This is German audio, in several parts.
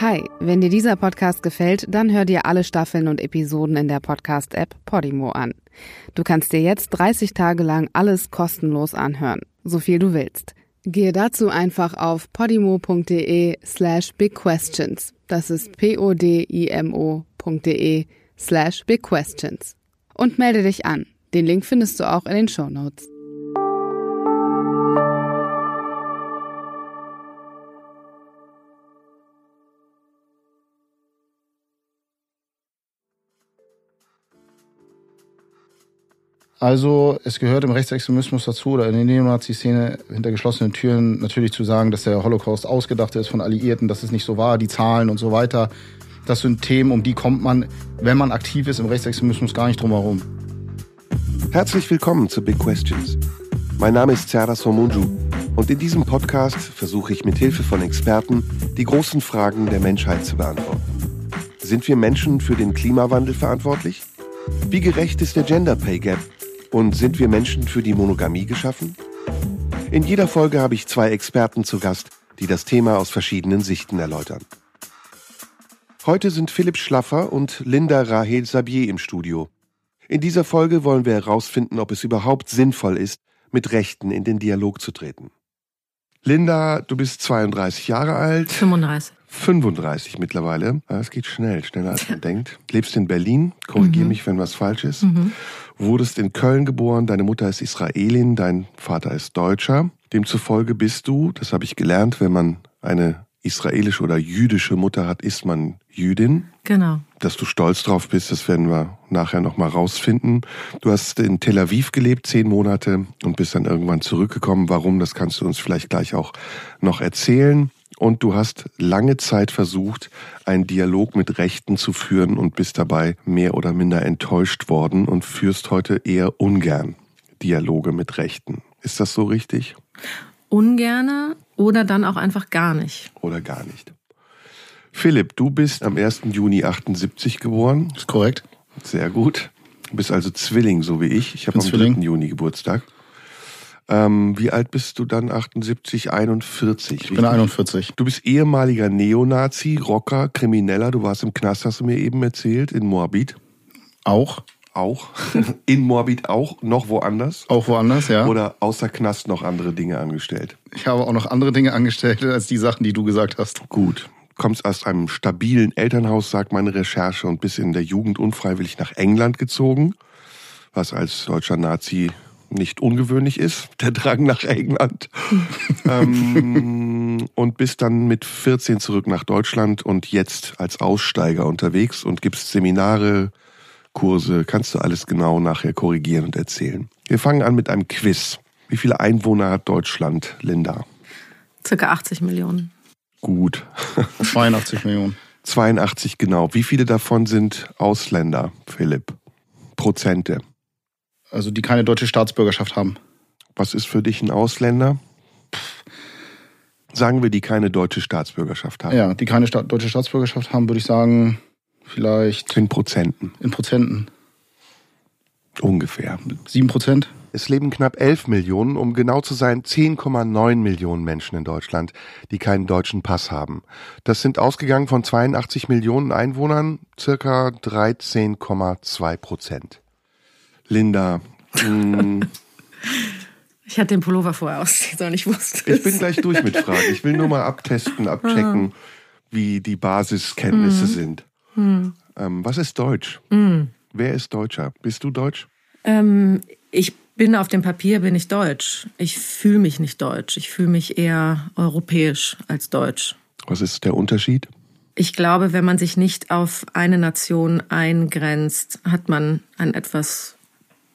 Hi, wenn dir dieser Podcast gefällt, dann hör dir alle Staffeln und Episoden in der Podcast-App Podimo an. Du kannst dir jetzt 30 Tage lang alles kostenlos anhören, so viel du willst. Gehe dazu einfach auf podimo.de slash bigquestions. Das ist p-o-d-i-m-o.de slash bigquestions. Und melde dich an. Den Link findest du auch in den Show Notes. Also es gehört im Rechtsextremismus dazu oder in der Neonazi-Szene hinter geschlossenen Türen natürlich zu sagen, dass der Holocaust ausgedacht ist von Alliierten, dass es nicht so war, die Zahlen und so weiter. Das sind Themen, um die kommt man, wenn man aktiv ist im Rechtsextremismus, gar nicht drum herum. Herzlich willkommen zu Big Questions. Mein Name ist Zara Somunju und in diesem Podcast versuche ich mit Hilfe von Experten die großen Fragen der Menschheit zu beantworten. Sind wir Menschen für den Klimawandel verantwortlich? Wie gerecht ist der Gender Pay Gap und sind wir Menschen für die Monogamie geschaffen? In jeder Folge habe ich zwei Experten zu Gast, die das Thema aus verschiedenen Sichten erläutern. Heute sind Philipp Schlaffer und Linda Rahel Sabier im Studio. In dieser Folge wollen wir herausfinden, ob es überhaupt sinnvoll ist, mit Rechten in den Dialog zu treten. Linda, du bist 32 Jahre alt. 35. 35 mittlerweile. Es geht schnell, schneller als man denkt. Lebst in Berlin, korrigier mhm. mich, wenn was falsch ist. Mhm. Wurdest in Köln geboren, deine Mutter ist Israelin, dein Vater ist Deutscher. Demzufolge bist du, das habe ich gelernt, wenn man eine israelische oder jüdische Mutter hat, ist man Jüdin. Genau. Dass du stolz drauf bist, das werden wir nachher nochmal rausfinden. Du hast in Tel Aviv gelebt, zehn Monate und bist dann irgendwann zurückgekommen. Warum, das kannst du uns vielleicht gleich auch noch erzählen. Und du hast lange Zeit versucht, einen Dialog mit Rechten zu führen und bist dabei mehr oder minder enttäuscht worden und führst heute eher ungern Dialoge mit Rechten. Ist das so richtig? Ungerne oder dann auch einfach gar nicht. Oder gar nicht. Philipp, du bist am 1. Juni 78 geboren. Ist korrekt. Sehr gut. Du bist also Zwilling, so wie ich. Ich habe am 3. Juni Geburtstag. Ähm, wie alt bist du dann? 78, 41? Ich richtig? bin 41. Du bist ehemaliger Neonazi, Rocker, Krimineller. Du warst im Knast, hast du mir eben erzählt, in Moabit. Auch. Auch. In Moabit auch, noch woanders. Auch woanders, ja. Oder außer Knast noch andere Dinge angestellt. Ich habe auch noch andere Dinge angestellt als die Sachen, die du gesagt hast. Gut kommst aus einem stabilen Elternhaus, sagt meine Recherche, und bist in der Jugend unfreiwillig nach England gezogen, was als deutscher Nazi nicht ungewöhnlich ist, der Drang nach England. ähm, und bist dann mit 14 zurück nach Deutschland und jetzt als Aussteiger unterwegs und gibst Seminare, Kurse, kannst du alles genau nachher korrigieren und erzählen. Wir fangen an mit einem Quiz. Wie viele Einwohner hat Deutschland, Linda? Circa 80 Millionen. Gut. 82 Millionen. 82 genau. Wie viele davon sind Ausländer, Philipp? Prozente. Also die keine deutsche Staatsbürgerschaft haben. Was ist für dich ein Ausländer? Sagen wir, die keine deutsche Staatsbürgerschaft haben. Ja, die keine Sta deutsche Staatsbürgerschaft haben, würde ich sagen, vielleicht. In Prozenten. In Prozenten. Ungefähr. Sieben Prozent? Es leben knapp 11 Millionen, um genau zu sein 10,9 Millionen Menschen in Deutschland, die keinen deutschen Pass haben. Das sind ausgegangen von 82 Millionen Einwohnern circa 13,2 Prozent. Linda. Mm, ich hatte den Pullover vorher ausziehen sollen, ich wusste Ich bin gleich durch mit Fragen. Ich will nur mal abtesten, abchecken, ah. wie die Basiskenntnisse mhm. sind. Mhm. Ähm, was ist Deutsch? Mhm. Wer ist Deutscher? Bist du Deutsch? Ähm, ich bin auf dem Papier, bin ich deutsch. Ich fühle mich nicht deutsch. Ich fühle mich eher europäisch als deutsch. Was ist der Unterschied? Ich glaube, wenn man sich nicht auf eine Nation eingrenzt, hat man einen etwas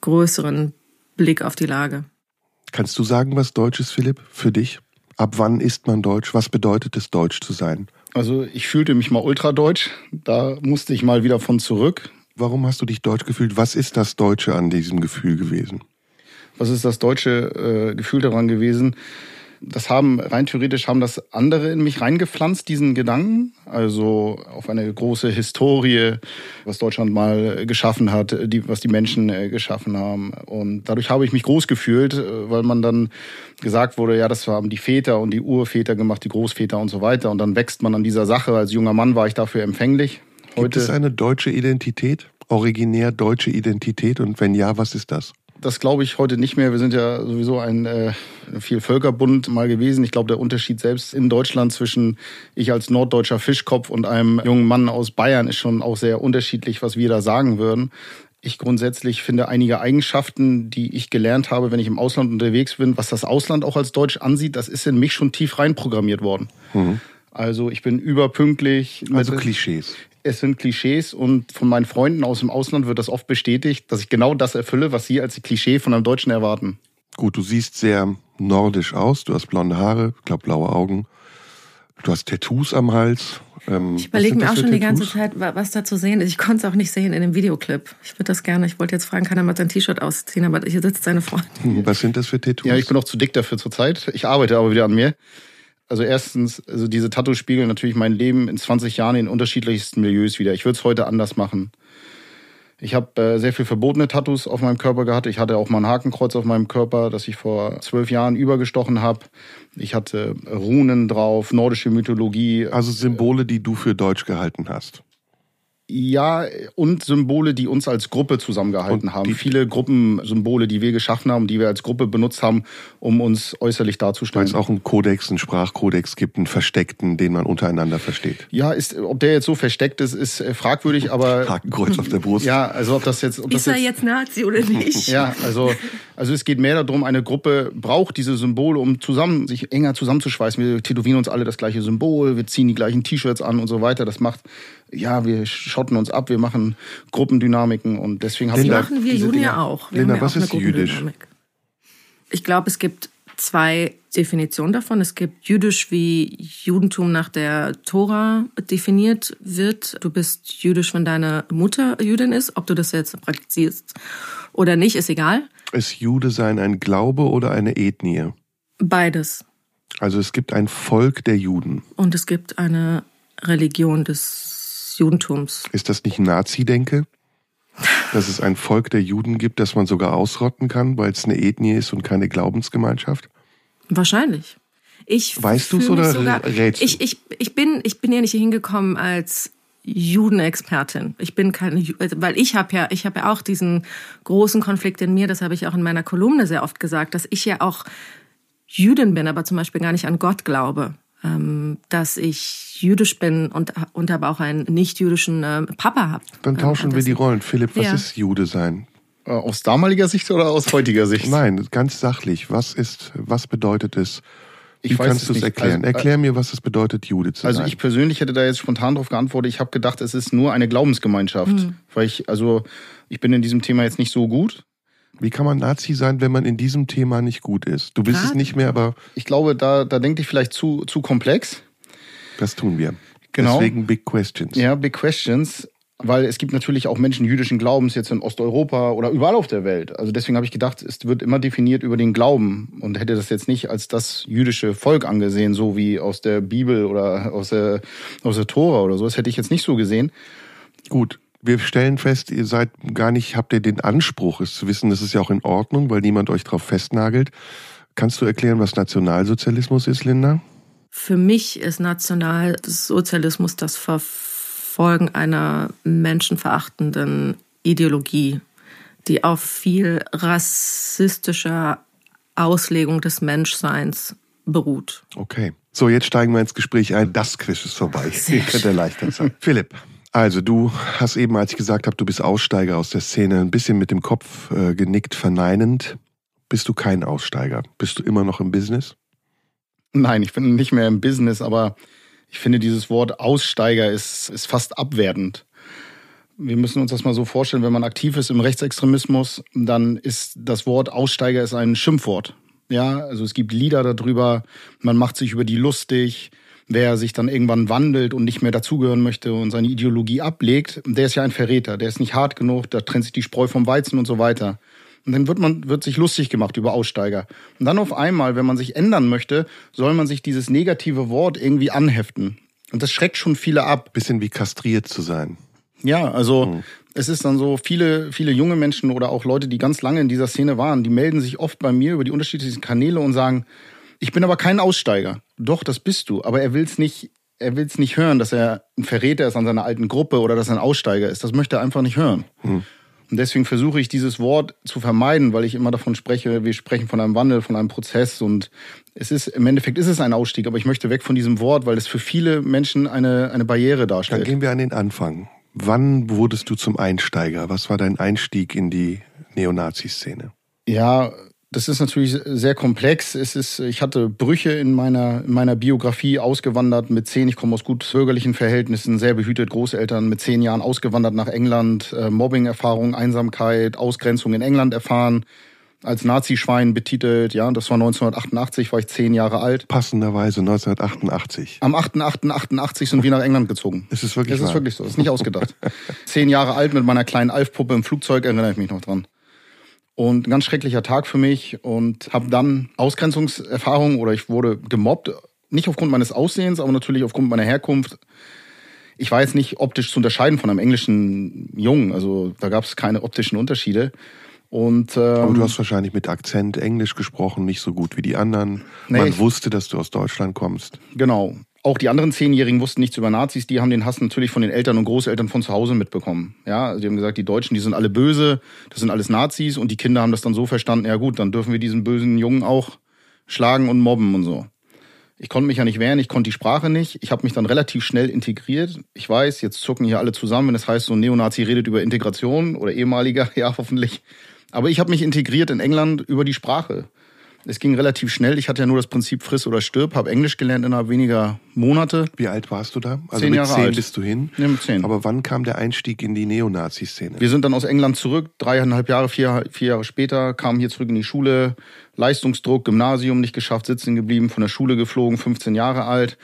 größeren Blick auf die Lage. Kannst du sagen, was Deutsch ist, Philipp, für dich? Ab wann ist man Deutsch? Was bedeutet es, Deutsch zu sein? Also ich fühlte mich mal ultradeutsch. Da musste ich mal wieder von zurück. Warum hast du dich deutsch gefühlt? Was ist das Deutsche an diesem Gefühl gewesen? Was ist das deutsche äh, Gefühl daran gewesen? Das haben rein theoretisch haben das andere in mich reingepflanzt, diesen Gedanken. Also auf eine große Historie, was Deutschland mal geschaffen hat, die, was die Menschen äh, geschaffen haben. Und dadurch habe ich mich groß gefühlt, äh, weil man dann gesagt wurde, ja, das haben die Väter und die Urväter gemacht, die Großväter und so weiter. Und dann wächst man an dieser Sache. Als junger Mann war ich dafür empfänglich. Heute Gibt es eine deutsche Identität? Originär deutsche Identität? Und wenn ja, was ist das? Das glaube ich heute nicht mehr. Wir sind ja sowieso ein äh, Vielvölkerbund mal gewesen. Ich glaube, der Unterschied selbst in Deutschland zwischen ich als norddeutscher Fischkopf und einem jungen Mann aus Bayern ist schon auch sehr unterschiedlich, was wir da sagen würden. Ich grundsätzlich finde einige Eigenschaften, die ich gelernt habe, wenn ich im Ausland unterwegs bin, was das Ausland auch als Deutsch ansieht, das ist in mich schon tief reinprogrammiert worden. Mhm. Also ich bin überpünktlich. Also Klischees es sind Klischees und von meinen Freunden aus dem Ausland wird das oft bestätigt, dass ich genau das erfülle, was sie als Klischee von einem Deutschen erwarten. Gut, du siehst sehr nordisch aus. Du hast blonde Haare, ich glaube blaue Augen. Du hast Tattoos am Hals. Ähm, ich überlege mir auch schon Tattoos? die ganze Zeit, was da zu sehen ist. Ich konnte es auch nicht sehen in dem Videoclip. Ich würde das gerne, ich wollte jetzt fragen, kann er mal sein T-Shirt ausziehen, aber hier sitzt seine Freundin. Hm, was sind das für Tattoos? Ja, ich bin auch zu dick dafür zurzeit. Ich arbeite aber wieder an mir. Also erstens, also diese Tattoos spiegeln natürlich mein Leben in 20 Jahren in unterschiedlichsten Milieus wieder. Ich würde es heute anders machen. Ich habe äh, sehr viel verbotene Tattoos auf meinem Körper gehabt. Ich hatte auch mal ein Hakenkreuz auf meinem Körper, das ich vor zwölf Jahren übergestochen habe. Ich hatte Runen drauf, nordische Mythologie. Also Symbole, die du für deutsch gehalten hast. Ja, und Symbole, die uns als Gruppe zusammengehalten und haben. Viele Gruppensymbole, die wir geschaffen haben, die wir als Gruppe benutzt haben, um uns äußerlich darzustellen. Weil es auch einen Kodex, einen Sprachkodex gibt, einen versteckten, den man untereinander versteht. Ja, ist, ob der jetzt so versteckt ist, ist äh, fragwürdig, aber... Hakenkreuz auf der Brust. Ja, also ob das jetzt... Ob ist das er jetzt Nazi oder nicht? ja, also, also es geht mehr darum, eine Gruppe braucht diese Symbole, um zusammen, sich enger zusammenzuschweißen. Wir tätowieren uns alle das gleiche Symbol, wir ziehen die gleichen T-Shirts an und so weiter. Das macht ja, wir schotten uns ab, wir machen Gruppendynamiken und deswegen haben wir. Das machen wir Juden ja auch. Wir Linda, was ja auch ist jüdisch? Ich glaube, es gibt zwei Definitionen davon. Es gibt jüdisch, wie Judentum nach der Tora definiert wird. Du bist jüdisch, wenn deine Mutter Jüdin ist. Ob du das jetzt praktizierst oder nicht, ist egal. Ist Jude sein ein Glaube oder eine Ethnie? Beides. Also es gibt ein Volk der Juden. Und es gibt eine Religion des Judentums. Ist das nicht Nazi-Denke? Dass es ein Volk der Juden gibt, das man sogar ausrotten kann, weil es eine Ethnie ist und keine Glaubensgemeinschaft? Wahrscheinlich. Ich weißt du es oder sogar, rätst du? Ich, ich, ich, bin, ich bin ja nicht hier hingekommen als Judenexpertin. Ich bin keine, weil ich habe ja, ich habe ja auch diesen großen Konflikt in mir. Das habe ich auch in meiner Kolumne sehr oft gesagt, dass ich ja auch Jüdin bin, aber zum Beispiel gar nicht an Gott glaube. Ähm, dass ich jüdisch bin und, und aber auch einen nicht-jüdischen äh, Papa habe. Dann tauschen äh, wir die Rollen. Philipp, was ja. ist Jude sein? Äh, aus damaliger Sicht oder aus heutiger Sicht? Nein, ganz sachlich. Was ist, was bedeutet es? Wie ich kannst du es erklären? Also, Erklär mir, was es bedeutet, Jude zu also sein. Also ich persönlich hätte da jetzt spontan darauf geantwortet. Ich habe gedacht, es ist nur eine Glaubensgemeinschaft, mhm. weil ich also ich bin in diesem Thema jetzt nicht so gut. Wie kann man Nazi sein, wenn man in diesem Thema nicht gut ist? Du bist Grad. es nicht mehr, aber. Ich glaube, da, da denkt ich vielleicht zu, zu komplex. Das tun wir. Genau. Deswegen Big Questions. Ja, Big Questions. Weil es gibt natürlich auch Menschen jüdischen Glaubens jetzt in Osteuropa oder überall auf der Welt. Also deswegen habe ich gedacht, es wird immer definiert über den Glauben und hätte das jetzt nicht als das jüdische Volk angesehen, so wie aus der Bibel oder aus der, aus der Tora oder so. Das hätte ich jetzt nicht so gesehen. Gut, wir stellen fest, ihr seid gar nicht, habt ihr den Anspruch, es zu wissen, das ist ja auch in Ordnung, weil niemand euch drauf festnagelt. Kannst du erklären, was Nationalsozialismus ist, Linda? Für mich ist Nationalsozialismus das Verfolgen einer menschenverachtenden Ideologie, die auf viel rassistischer Auslegung des Menschseins beruht. Okay. So, jetzt steigen wir ins Gespräch ein. Das Quiz ist vorbei. Ihr könnt erleichtert sein. Philipp, also du hast eben, als ich gesagt habe, du bist Aussteiger aus der Szene, ein bisschen mit dem Kopf äh, genickt, verneinend. Bist du kein Aussteiger? Bist du immer noch im Business? Nein, ich bin nicht mehr im Business, aber ich finde, dieses Wort Aussteiger ist, ist fast abwertend. Wir müssen uns das mal so vorstellen, wenn man aktiv ist im Rechtsextremismus, dann ist das Wort Aussteiger ist ein Schimpfwort. Ja, also es gibt Lieder darüber, man macht sich über die lustig, Wer sich dann irgendwann wandelt und nicht mehr dazugehören möchte und seine Ideologie ablegt, der ist ja ein Verräter. Der ist nicht hart genug, da trennt sich die Spreu vom Weizen und so weiter. Und dann wird man, wird sich lustig gemacht über Aussteiger. Und dann auf einmal, wenn man sich ändern möchte, soll man sich dieses negative Wort irgendwie anheften. Und das schreckt schon viele ab. Bisschen wie kastriert zu sein. Ja, also mhm. es ist dann so, viele, viele junge Menschen oder auch Leute, die ganz lange in dieser Szene waren, die melden sich oft bei mir über die unterschiedlichen Kanäle und sagen, ich bin aber kein Aussteiger. Doch, das bist du. Aber er will es nicht, er will es nicht hören, dass er ein Verräter ist an seiner alten Gruppe oder dass er ein Aussteiger ist. Das möchte er einfach nicht hören. Mhm. Und deswegen versuche ich dieses Wort zu vermeiden, weil ich immer davon spreche, wir sprechen von einem Wandel, von einem Prozess und es ist, im Endeffekt ist es ein Ausstieg, aber ich möchte weg von diesem Wort, weil es für viele Menschen eine, eine Barriere darstellt. Dann gehen wir an den Anfang. Wann wurdest du zum Einsteiger? Was war dein Einstieg in die Neonazi-Szene? Ja, das ist natürlich sehr komplex. Es ist, ich hatte Brüche in meiner, in meiner Biografie ausgewandert mit zehn. Ich komme aus gut bürgerlichen Verhältnissen, sehr behütet, Großeltern mit zehn Jahren ausgewandert nach England, äh, Mobbing-Erfahrung, Einsamkeit, Ausgrenzung in England erfahren, als Nazi-Schwein betitelt. Ja, das war 1988, war ich zehn Jahre alt. Passenderweise 1988. Am 8.8.88 sind wir nach England gezogen. Ist es wirklich Das ist wirklich so, das ist nicht ausgedacht. zehn Jahre alt mit meiner kleinen Alf-Puppe im Flugzeug, erinnere ich mich noch dran. Und ein ganz schrecklicher Tag für mich und habe dann Ausgrenzungserfahrung oder ich wurde gemobbt, nicht aufgrund meines Aussehens, aber natürlich aufgrund meiner Herkunft. Ich war jetzt nicht optisch zu unterscheiden von einem englischen Jungen, also da gab es keine optischen Unterschiede. Und, ähm, aber du hast wahrscheinlich mit Akzent Englisch gesprochen, nicht so gut wie die anderen. Nee, Man wusste, dass du aus Deutschland kommst. Genau. Auch die anderen Zehnjährigen wussten nichts über Nazis. Die haben den Hass natürlich von den Eltern und Großeltern von zu Hause mitbekommen. Ja, also die haben gesagt, die Deutschen, die sind alle böse, das sind alles Nazis. Und die Kinder haben das dann so verstanden, ja gut, dann dürfen wir diesen bösen Jungen auch schlagen und mobben und so. Ich konnte mich ja nicht wehren, ich konnte die Sprache nicht. Ich habe mich dann relativ schnell integriert. Ich weiß, jetzt zucken hier alle zusammen, wenn es das heißt, so ein Neonazi redet über Integration oder ehemaliger, ja hoffentlich. Aber ich habe mich integriert in England über die Sprache. Es ging relativ schnell. Ich hatte ja nur das Prinzip friss oder stirb, habe Englisch gelernt innerhalb weniger Monate. Wie alt warst du da? Also zehn Jahre mit zehn alt. bist du hin? Ja, mit zehn. Aber wann kam der Einstieg in die Neonazi-Szene? Wir sind dann aus England zurück, dreieinhalb Jahre, vier, vier Jahre später, kamen hier zurück in die Schule, Leistungsdruck, Gymnasium nicht geschafft, sitzen geblieben, von der Schule geflogen, 15 Jahre alt.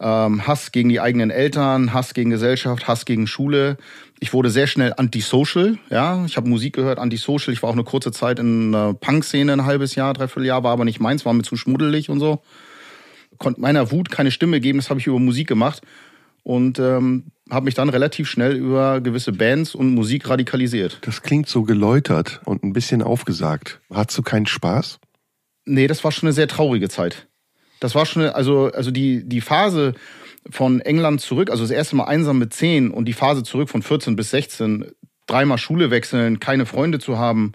Ähm, Hass gegen die eigenen Eltern, Hass gegen Gesellschaft, Hass gegen Schule. Ich wurde sehr schnell antisocial, ja. Ich habe Musik gehört, antisocial. Ich war auch eine kurze Zeit in der Punk-Szene, ein halbes Jahr, dreiviertel Jahr, war aber nicht meins, war mir zu schmuddelig und so. Konnte meiner Wut keine Stimme geben, das habe ich über Musik gemacht. Und ähm, habe mich dann relativ schnell über gewisse Bands und Musik radikalisiert. Das klingt so geläutert und ein bisschen aufgesagt. Hattest du keinen Spaß? Nee, das war schon eine sehr traurige Zeit. Das war schon, eine, also, also die, die Phase von England zurück, also das erste Mal einsam mit 10 und die Phase zurück von 14 bis 16, dreimal Schule wechseln, keine Freunde zu haben,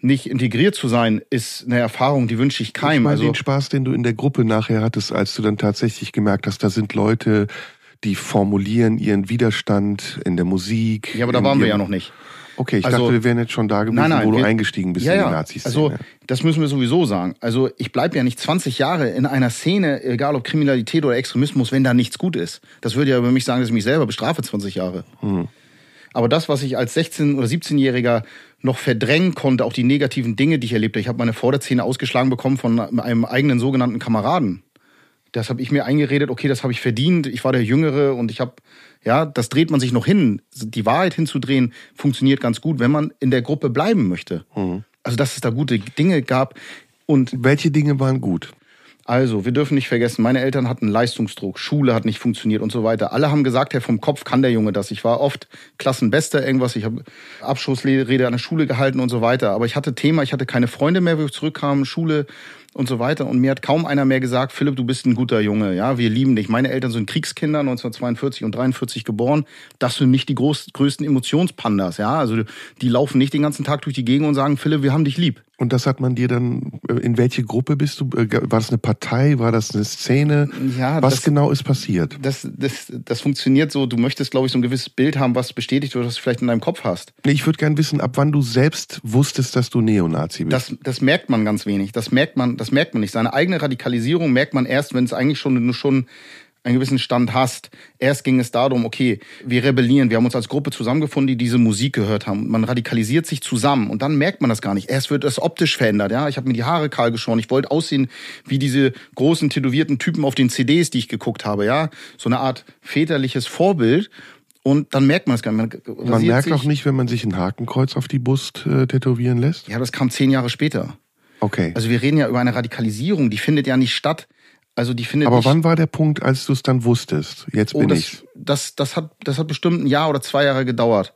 nicht integriert zu sein, ist eine Erfahrung, die wünsche ich keinem. Ich meine also, den Spaß, den du in der Gruppe nachher hattest, als du dann tatsächlich gemerkt hast, da sind Leute, die formulieren ihren Widerstand in der Musik. ja, aber da waren wir ja noch nicht. Okay, ich Also- dachte, wir wären jetzt schon da gewesen, Nein, nein, wo du wir- eingestiegen bist ja, in die. Nazi-Szene. Also das müssen wir sowieso sagen. Also ich bleibe ja nicht 20 Jahre in einer Szene, egal ob Kriminalität oder Extremismus, wenn da nichts gut ist. Das würde ja über mich sagen, dass ich mich selber bestrafe 20 Jahre. Aber das, was ich als 16- oder 17-Jähriger noch verdrängen konnte, auch die negativen Dinge, die ich erlebte. Ich habe meine Vorderzähne ausgeschlagen bekommen von einem eigenen sogenannten Kameraden. Das habe ich mir eingeredet, okay, das habe ich verdient. Ich war der Jüngere und ich habe, ja, das dreht man sich noch hin. Die Wahrheit hinzudrehen funktioniert ganz gut, wenn man in der Gruppe bleiben möchte. Also, dass es da gute Dinge gab. Und Welche Dinge waren gut? also, wir dürfen nicht vergessen, meine Eltern hatten Leistungsdruck, Schule hat nicht funktioniert und so weiter. Alle haben gesagt, Herr, vom Kopf kann der Junge das. Ich war oft Klassenbester, irgendwas. Ich habe Abschlussrede an der Schule gehalten und so weiter. Aber ich hatte Thema, ich hatte keine Freunde mehr, wo ich zurückkam, Schule und so weiter. Und mir hat kaum einer mehr gesagt, Philipp, du bist ein guter Junge. Ja, wir lieben dich. Meine Eltern sind Kriegskinder, 1942 und 43 geboren. Das sind nicht die groß, größten Emotionspandas. Ja, also die laufen nicht den ganzen Tag durch die Gegend und sagen, Philipp, wir haben dich lieb. Und das hat man dir dann, äh, in welche Gruppe bist du? Äh, War das eine Partei? War das eine Szene? Ja, Was das- genau ist passiert? Das, das, das funktioniert so. Du möchtest, glaube ich, so ein gewisses Bild haben, was bestätigt oder was du vielleicht in deinem Kopf hast. Nee, Ich würde gern wissen, ab wann du selbst wusstest, dass du Neonazi bist. Das, das merkt man ganz wenig. Das merkt man, das merkt man nicht. Seine eigene Radikalisierung merkt man erst, wenn es eigentlich schon, schon einen gewissen Stand hast. Erst ging es darum, okay, wir rebellieren. Wir haben uns als Gruppe zusammengefunden, die diese Musik gehört haben. Man radikalisiert sich zusammen und dann merkt man das gar nicht. Erst wird das optisch verändert. Ja, ich habe mir die Haare kahl geschoren. Ich wollte aussehen wie diese großen tätowierten Typen auf den CDs, die ich geguckt habe. Ja, so eine Art väterliches Vorbild. Und dann merkt man es gar nicht. Man, man merkt auch nicht, wenn man sich ein Hakenkreuz auf die Brust äh, tätowieren lässt? Ja, das kam zehn Jahre später. Okay. Also wir reden ja über eine Radikalisierung, die findet ja nicht statt. Also die findet Aber wann war der Punkt, als du es dann wusstest? Jetzt oh, bin das, ich. Das, das, hat, das hat bestimmt ein Jahr oder zwei Jahre gedauert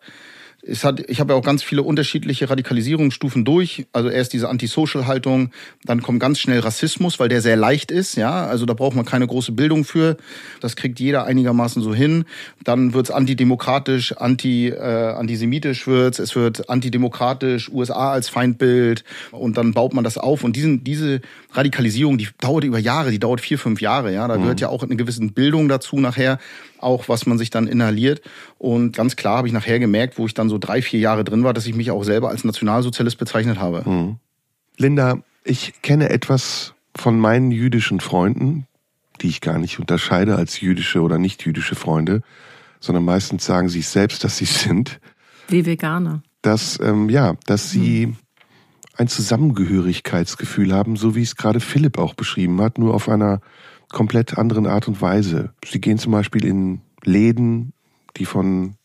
es hat, ich habe ja auch ganz viele unterschiedliche Radikalisierungsstufen durch. Also erst diese Antisocial-Haltung, dann kommt ganz schnell Rassismus, weil der sehr leicht ist. Ja, also da braucht man keine große Bildung für. Das kriegt jeder einigermaßen so hin. Dann wird's antidemokratisch, anti äh, antisemitisch wird's. Es wird antidemokratisch, USA als Feindbild und dann baut man das auf. Und diesen, diese Radikalisierung, die dauert über Jahre, die dauert vier, fünf Jahre. Ja, da mhm. gehört ja auch eine gewisse Bildung dazu nachher auch was man sich dann inhaliert. Und ganz klar habe ich nachher gemerkt, wo ich dann so drei, vier Jahre drin war, dass ich mich auch selber als Nationalsozialist bezeichnet habe. Mhm. Linda, ich kenne etwas von meinen jüdischen Freunden, die ich gar nicht unterscheide als jüdische oder nicht jüdische Freunde, sondern meistens sagen sie selbst, dass sie sind. Wie Veganer. Dass, ähm, ja, dass sie mhm. Ein Zusammengehörigkeitsgefühl haben, so wie es gerade Philipp auch beschrieben hat, nur auf einer komplett anderen Art und Weise. Sie gehen zum Beispiel in Läden, die von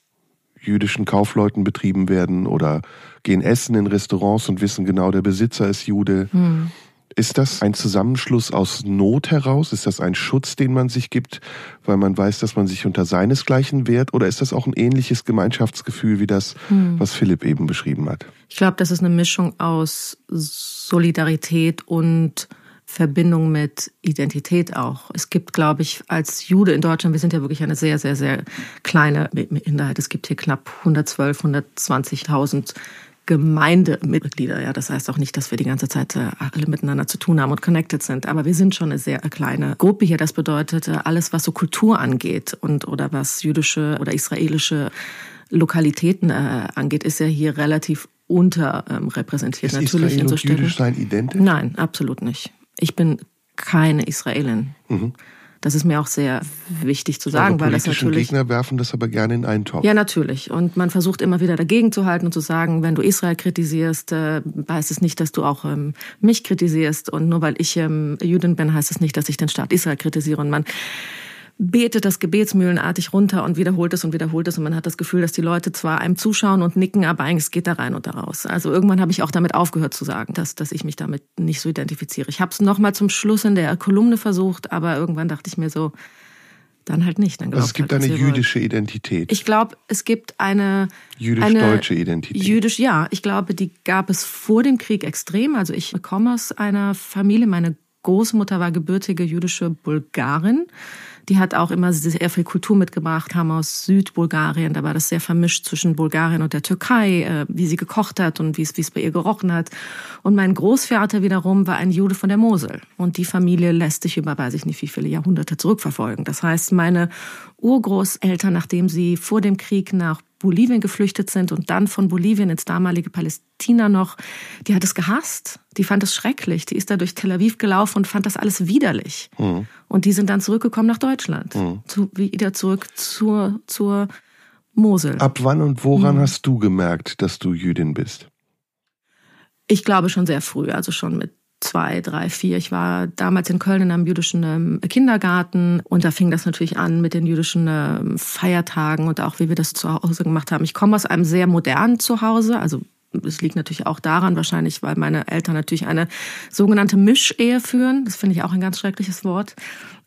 jüdischen Kaufleuten betrieben werden oder gehen essen in Restaurants und wissen genau, der Besitzer ist Jude. Hm. Ist das ein Zusammenschluss aus Not heraus? Ist das ein Schutz, den man sich gibt, weil man weiß, dass man sich unter seinesgleichen wehrt? Oder ist das auch ein ähnliches Gemeinschaftsgefühl wie das, hm. was Philipp eben beschrieben hat? Ich glaube, das ist eine Mischung aus Solidarität und Verbindung mit Identität auch. Es gibt, glaube ich, als Jude in Deutschland, wir sind ja wirklich eine sehr, sehr, sehr kleine Minderheit. Es gibt hier knapp 112, 120.000 Gemeindemitglieder. Ja, das heißt auch nicht, dass wir die ganze Zeit äh, alle miteinander zu tun haben und connected sind. Aber wir sind schon eine sehr kleine Gruppe hier. Das bedeutet, äh, alles, was so Kultur angeht und oder was jüdische oder israelische Lokalitäten äh, angeht, ist ja hier relativ unterrepräsentiert. Ist Natürlich Israel in so. Jüdisch sein identisch? Nein, absolut nicht. Ich bin keine Israelin. Mhm. Das ist mir auch sehr wichtig zu sagen, weil das natürlich. Gegner werfen das aber gerne in einen Topf. Ja, natürlich. Und man versucht immer wieder dagegen zu halten und zu sagen, wenn du Israel kritisierst, äh, heißt es nicht, dass du auch ähm, mich kritisierst. Und nur weil ich ähm, Jüdin bin, heißt es nicht, dass ich den Staat Israel kritisiere. Und man betet das gebetsmühlenartig runter und wiederholt es und wiederholt es und man hat das Gefühl, dass die Leute zwar einem zuschauen und nicken, aber eigentlich geht da rein und da raus. Also irgendwann habe ich auch damit aufgehört zu sagen, dass, dass ich mich damit nicht so identifiziere. Ich habe es nochmal zum Schluss in der Kolumne versucht, aber irgendwann dachte ich mir so, dann halt nicht. Dann also es gibt halt, eine jüdische Identität. Ich glaube, es gibt eine jüdisch-deutsche Identität. Jüdisch, ja. Ich glaube, die gab es vor dem Krieg extrem. Also ich komme aus einer Familie, meine Großmutter war gebürtige jüdische Bulgarin. Die hat auch immer sehr viel Kultur mitgebracht, kam aus Südbulgarien. Da war das sehr vermischt zwischen Bulgarien und der Türkei, äh, wie sie gekocht hat und wie es, wie es bei ihr gerochen hat. Und mein Großvater wiederum war ein Jude von der Mosel. Und die Familie lässt sich über, weiß ich nicht, wie viele Jahrhunderte zurückverfolgen. Das heißt, meine Urgroßeltern, nachdem sie vor dem Krieg nach Bolivien geflüchtet sind und dann von Bolivien ins damalige Palästina noch, die hat es gehasst. Die fand es schrecklich. Die ist da durch Tel Aviv gelaufen und fand das alles widerlich. Mhm. Und die sind dann zurückgekommen nach Deutschland. Mhm. Zu, wieder zurück zur, zur Mosel. Ab wann und woran mhm. hast du gemerkt, dass du Jüdin bist? Ich glaube schon sehr früh, also schon mit zwei, drei, vier. Ich war damals in Köln in einem jüdischen ähm, Kindergarten und da fing das natürlich an mit den jüdischen ähm, Feiertagen und auch wie wir das zu Hause gemacht haben. Ich komme aus einem sehr modernen Zuhause, also es liegt natürlich auch daran wahrscheinlich, weil meine Eltern natürlich eine sogenannte Mischehe führen. Das finde ich auch ein ganz schreckliches Wort.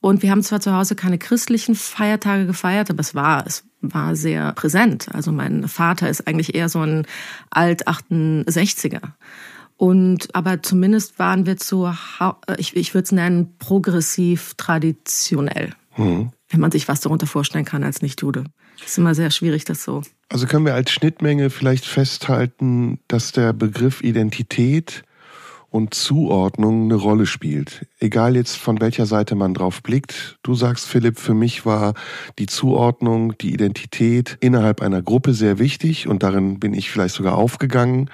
Und wir haben zwar zu Hause keine christlichen Feiertage gefeiert, aber es war, es war sehr präsent. Also mein Vater ist eigentlich eher so ein Alt-68er. Und aber zumindest waren wir zu, äh, ich, ich würde es nennen, progressiv traditionell. Mhm. Wenn man sich was darunter vorstellen kann als Nicht-Jude. Ist immer sehr schwierig, das so. Also können wir als Schnittmenge vielleicht festhalten, dass der Begriff Identität und Zuordnung eine Rolle spielt. Egal jetzt von welcher Seite man drauf blickt. Du sagst, Philipp, für mich war die Zuordnung, die Identität innerhalb einer Gruppe sehr wichtig und darin bin ich vielleicht sogar aufgegangen.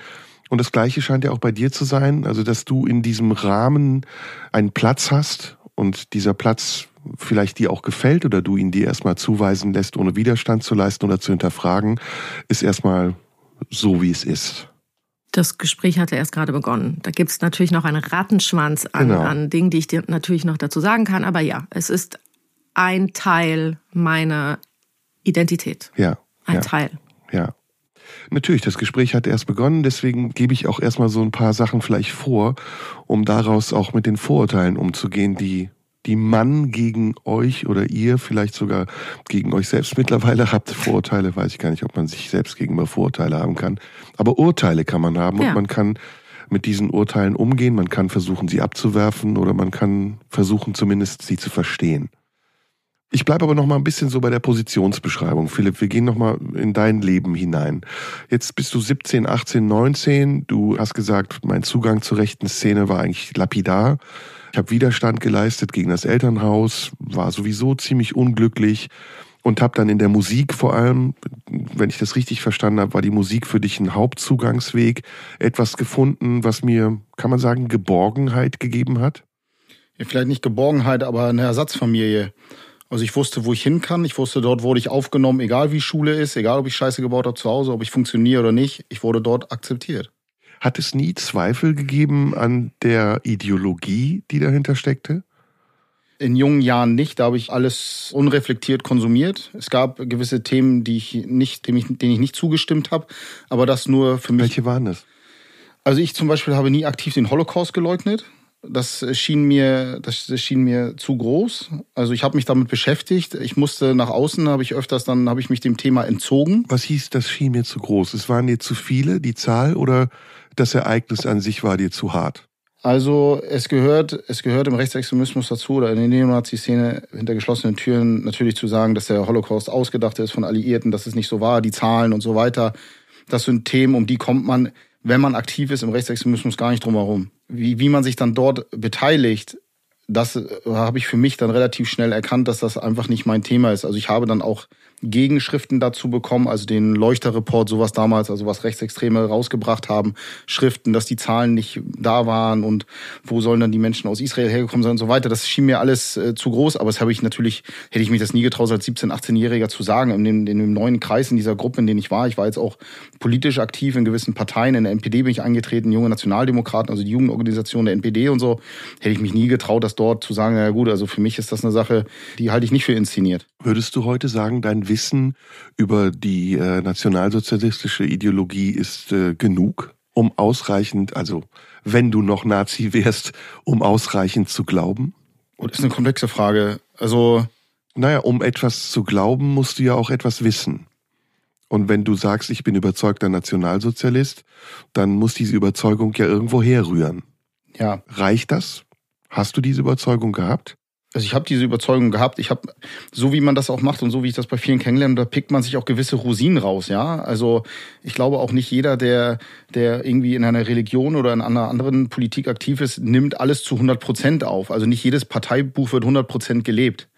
Und das Gleiche scheint ja auch bei dir zu sein, also dass du in diesem Rahmen einen Platz hast und dieser Platz vielleicht dir auch gefällt oder du ihn dir erstmal zuweisen lässt, ohne Widerstand zu leisten oder zu hinterfragen, ist erstmal so, wie es ist. Das Gespräch hatte erst gerade begonnen. Da gibt es natürlich noch einen Rattenschwanz an, genau. an Dingen, die ich dir natürlich noch dazu sagen kann. Aber ja, es ist ein Teil meiner Identität. Ja. ein ja. Teil. Ja. Natürlich, das Gespräch hat erst begonnen, deswegen gebe ich auch erstmal so ein paar Sachen vielleicht vor, um daraus auch mit den Vorurteilen umzugehen, die die Mann gegen euch oder ihr vielleicht sogar gegen euch selbst mittlerweile habt. Vorurteile, weiß ich gar nicht, ob man sich selbst gegenüber Vorurteile haben kann. Aber Urteile kann man haben ja. und man kann mit diesen Urteilen umgehen, man kann versuchen, sie abzuwerfen oder man kann versuchen, zumindest sie zu verstehen. Ich bleibe aber noch mal ein bisschen so bei der Positionsbeschreibung. Philipp, wir gehen noch mal in dein Leben hinein. Jetzt bist du 17, 18, 19. Du hast gesagt, mein Zugang zur rechten Szene war eigentlich lapidar. Ich habe Widerstand geleistet gegen das Elternhaus, war sowieso ziemlich unglücklich und habe dann in der Musik vor allem, wenn ich das richtig verstanden habe, war die Musik für dich ein Hauptzugangsweg, etwas gefunden, was mir, kann man sagen, Geborgenheit gegeben hat? Ja, vielleicht nicht Geborgenheit, aber eine Ersatzfamilie. Also ich wusste, wo ich hin kann. Ich wusste, dort wurde ich aufgenommen, egal wie Schule ist, egal ob ich Scheiße gebaut habe zu Hause, ob ich funktioniere oder nicht. Ich wurde dort akzeptiert. Hat es nie Zweifel gegeben an der Ideologie, die dahinter steckte? In jungen Jahren nicht, da habe ich alles unreflektiert konsumiert. Es gab gewisse Themen, die ich nicht, denen, ich, denen ich nicht zugestimmt habe, aber das nur für mich. Welche waren das? Also ich zum Beispiel habe nie aktiv den Holocaust geleugnet. Das schien mir, das schien mir zu groß. Also ich habe mich damit beschäftigt. Ich musste nach außen, habe ich öfters dann, habe ich mich dem Thema entzogen. Was hieß, das schien mir zu groß? Es waren dir zu viele, die Zahl, oder das Ereignis an sich war dir zu hart? Also es gehört, es gehört im Rechtsextremismus dazu oder in der Neonazi-Szene hinter geschlossenen Türen natürlich zu sagen, dass der Holocaust ausgedacht ist von Alliierten, dass es nicht so war, die Zahlen und so weiter. Das sind Themen, um die kommt man, wenn man aktiv ist im Rechtsextremismus, gar nicht drum herum wie, wie man sich dann dort beteiligt, das äh, habe ich für mich dann relativ schnell erkannt, dass das einfach nicht mein Thema ist. Also ich habe dann auch Gegenschriften dazu bekommen, also den Leuchterreport, sowas damals, also was Rechtsextreme rausgebracht haben, Schriften, dass die Zahlen nicht da waren und wo sollen dann die Menschen aus Israel hergekommen sein und so weiter. Das schien mir alles äh, zu groß, aber das habe ich natürlich, hätte ich mich das nie getraut, als 17-, 18-Jähriger zu sagen, in dem, in dem neuen Kreis, in dieser Gruppe, in denen ich war. Ich war jetzt auch politisch aktiv in gewissen Parteien, in der NPD bin ich eingetreten, junge Nationaldemokraten, also die Jugendorganisation der NPD und so, hätte ich mich nie getraut, das dort zu sagen, na gut, also für mich ist das eine Sache, die halte ich nicht für inszeniert. Würdest du heute sagen, dein Wissen über die äh, nationalsozialistische Ideologie ist äh, genug, um ausreichend, also wenn du noch Nazi wärst, um ausreichend zu glauben? Das ist eine komplexe Frage. Also. Naja, um etwas zu glauben, musst du ja auch etwas wissen. Und wenn du sagst, ich bin überzeugter Nationalsozialist, dann muss diese Überzeugung ja irgendwo herrühren. Ja. Reicht das? Hast du diese Überzeugung gehabt? Also ich habe diese Überzeugung gehabt. Ich habe, so wie man das auch macht und so wie ich das bei vielen kennenlerne, da pickt man sich auch gewisse Rosinen raus, ja. Also ich glaube auch nicht jeder, der, der irgendwie in einer Religion oder in einer anderen Politik aktiv ist, nimmt alles zu 100 Prozent auf. Also nicht jedes Parteibuch wird 100 Prozent gelebt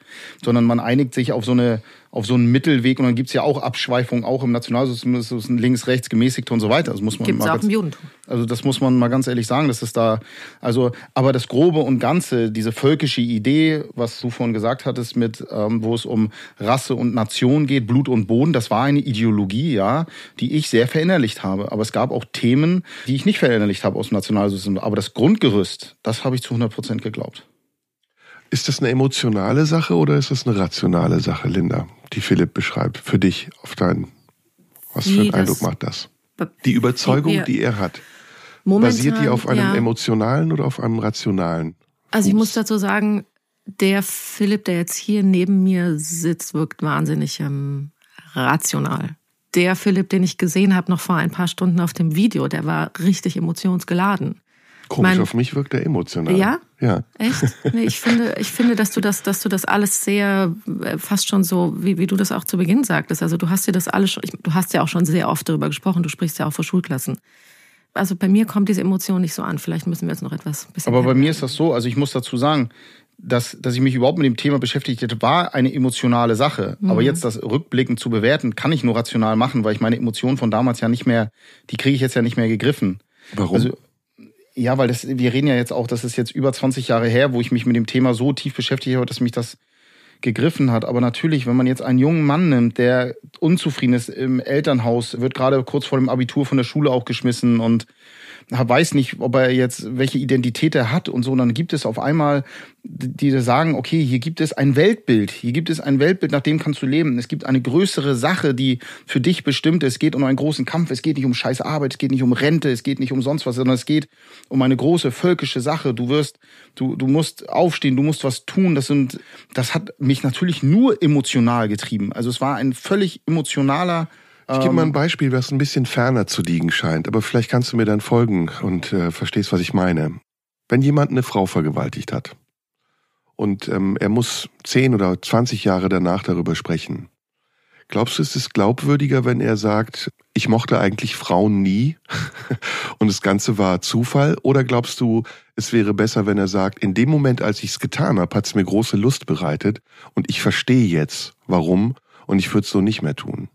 sondern man einigt sich auf so eine auf so einen Mittelweg und dann gibt's ja auch Abschweifungen, auch im Nationalsozialismus, links, rechts, gemäßigt und so weiter. Das muss man gibt's mal auch ganz, im Judentum. Also das muss man mal ganz ehrlich sagen, dass es da, also, aber das Grobe und Ganze, diese völkische Idee, was du vorhin gesagt hattest, mit, ähm, wo es um Rasse und Nation geht, Blut und Boden, das war eine Ideologie, ja, die ich sehr verinnerlicht habe. Aber es gab auch Themen, die ich nicht verinnerlicht habe aus dem Nationalsozialismus. Aber das Grundgerüst, das habe ich zu 100 Prozent geglaubt. Ist das eine emotionale Sache oder ist das eine rationale Sache, Linda, die Philipp beschreibt? Für dich, auf deinen, was für einen Eindruck macht das? Die Überzeugung, die er hat, momentan, basiert die auf einem ja. emotionalen oder auf einem rationalen? Also ich muss dazu sagen, der Philipp, der jetzt hier neben mir sitzt, wirkt wahnsinnig ähm, rational. Der Philipp, den ich gesehen habe noch vor ein paar Stunden auf dem Video, der war richtig emotionsgeladen. Komisch, mein, auf mich wirkt er emotional. Ja? Ja. Echt? Nee, ich finde, ich finde, dass du das, dass du das alles sehr, äh, fast schon so, wie, wie du das auch zu Beginn sagtest. Also du hast dir das alles schon, du hast ja auch schon sehr oft darüber gesprochen, du sprichst ja auch vor Schulklassen. Also bei mir kommt diese Emotion nicht so an. Vielleicht müssen wir jetzt noch etwas bisschen. Aber bei mir ist das so, also ich muss dazu sagen, dass, dass ich mich überhaupt mit dem Thema beschäftigt hätte, war eine emotionale Sache. Mhm. Aber jetzt das rückblickend zu bewerten, kann ich nur rational machen, weil ich meine Emotionen von damals ja nicht mehr, die kriege ich jetzt ja nicht mehr gegriffen. Warum? Also, ja, weil das, wir reden ja jetzt auch, das ist jetzt über 20 Jahre her, wo ich mich mit dem Thema so tief beschäftigt habe, dass mich das gegriffen hat. Aber natürlich, wenn man jetzt einen jungen Mann nimmt, der unzufrieden ist im Elternhaus, wird gerade kurz vor dem Abitur von der Schule auch geschmissen und weiß nicht, ob er jetzt, welche Identität er hat und so. Und dann gibt es auf einmal, die sagen, okay, hier gibt es ein Weltbild. Hier gibt es ein Weltbild, nach dem kannst du leben. Es gibt eine größere Sache, die für dich bestimmt ist. Es geht um einen großen Kampf. Es geht nicht um scheiß Arbeit. Es geht nicht um Rente. Es geht nicht um sonst was, sondern es geht um eine große völkische Sache. Du wirst, du, du musst aufstehen. Du musst was tun. Das sind, das hat mich natürlich nur emotional getrieben. Also es war ein völlig emotionaler, ich gebe mal ein ähm, Beispiel, was ein bisschen ferner zu liegen scheint, aber vielleicht kannst du mir dann folgen und äh, verstehst, was ich meine. Wenn jemand eine Frau vergewaltigt hat und ähm, er muss zehn oder zwanzig Jahre danach darüber sprechen, glaubst du, ist es glaubwürdiger, wenn er sagt, ich mochte eigentlich Frauen nie und das Ganze war Zufall? Oder glaubst du, es wäre besser, wenn er sagt, in dem Moment, als ich es getan habe, hat es mir große Lust bereitet und ich verstehe jetzt, warum und ich würde es so nicht mehr tun?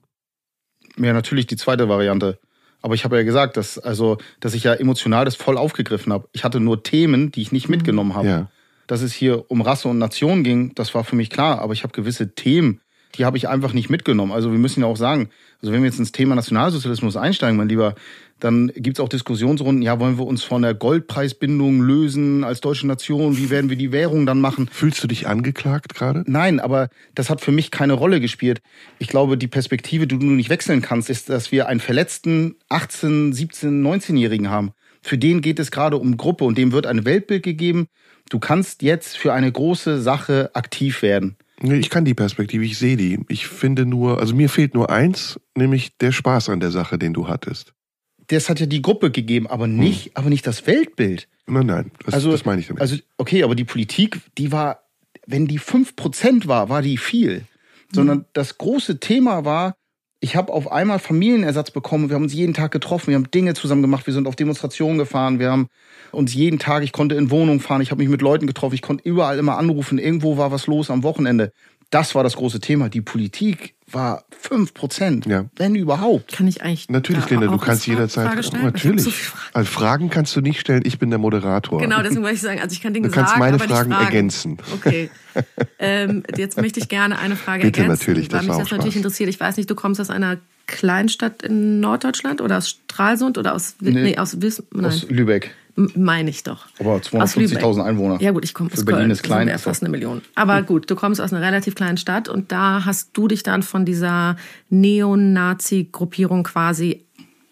Ja, natürlich die zweite Variante. Aber ich habe ja gesagt, dass, also, dass ich ja emotional das voll aufgegriffen habe. Ich hatte nur Themen, die ich nicht mhm. mitgenommen habe. Ja. Dass es hier um Rasse und Nation ging, das war für mich klar. Aber ich habe gewisse Themen, die habe ich einfach nicht mitgenommen. Also wir müssen ja auch sagen, also wenn wir jetzt ins Thema Nationalsozialismus einsteigen, mein Lieber, dann gibt's auch Diskussionsrunden, ja, wollen wir uns von der Goldpreisbindung lösen als deutsche Nation? Wie werden wir die Währung dann machen? Fühlst du dich angeklagt gerade? Nein, aber das hat für mich keine Rolle gespielt. Ich glaube, die Perspektive, die du nicht wechseln kannst, ist, dass wir einen verletzten 18, 17, 19-Jährigen haben. Für den geht es gerade um Gruppe und dem wird ein Weltbild gegeben. Du kannst jetzt für eine große Sache aktiv werden. Ich kann die Perspektive, ich sehe die. Ich finde nur, also mir fehlt nur eins, nämlich der Spaß an der Sache, den du hattest. Das hat ja die Gruppe gegeben, aber nicht, hm. aber nicht das Weltbild. Nein, nein, das, also, das meine ich damit. Also, okay, aber die Politik, die war, wenn die 5% war, war die viel. Sondern hm. das große Thema war, ich habe auf einmal Familienersatz bekommen. Wir haben uns jeden Tag getroffen, wir haben Dinge zusammen gemacht, wir sind auf Demonstrationen gefahren, wir haben uns jeden Tag, ich konnte in Wohnungen fahren, ich habe mich mit Leuten getroffen, ich konnte überall immer anrufen, irgendwo war was los am Wochenende. Das war das große Thema. Die Politik war 5 Prozent, ja. wenn überhaupt. Kann ich eigentlich. Natürlich, Linda, du kannst jederzeit. Frage stellen? Natürlich. So Fragen. Also Fragen kannst du nicht stellen, ich bin der Moderator. Genau, deswegen wollte ich sagen, also ich kann Dinge du kannst sagen, meine Fragen, Fragen ergänzen. Okay. ähm, jetzt möchte ich gerne eine Frage Bitte, ergänzen, natürlich, weil mich das natürlich interessiert. Ich weiß nicht, du kommst aus einer Kleinstadt in Norddeutschland oder aus Stralsund oder aus, nee, nee aus, Wiss, aus Lübeck. Meine ich doch. Aber 250.000 Einwohner. Ja gut, ich komme aus Berlin Köln. ist klein. Das fast eine Million. Aber gut, du kommst aus einer relativ kleinen Stadt und da hast du dich dann von dieser Neonazi-Gruppierung quasi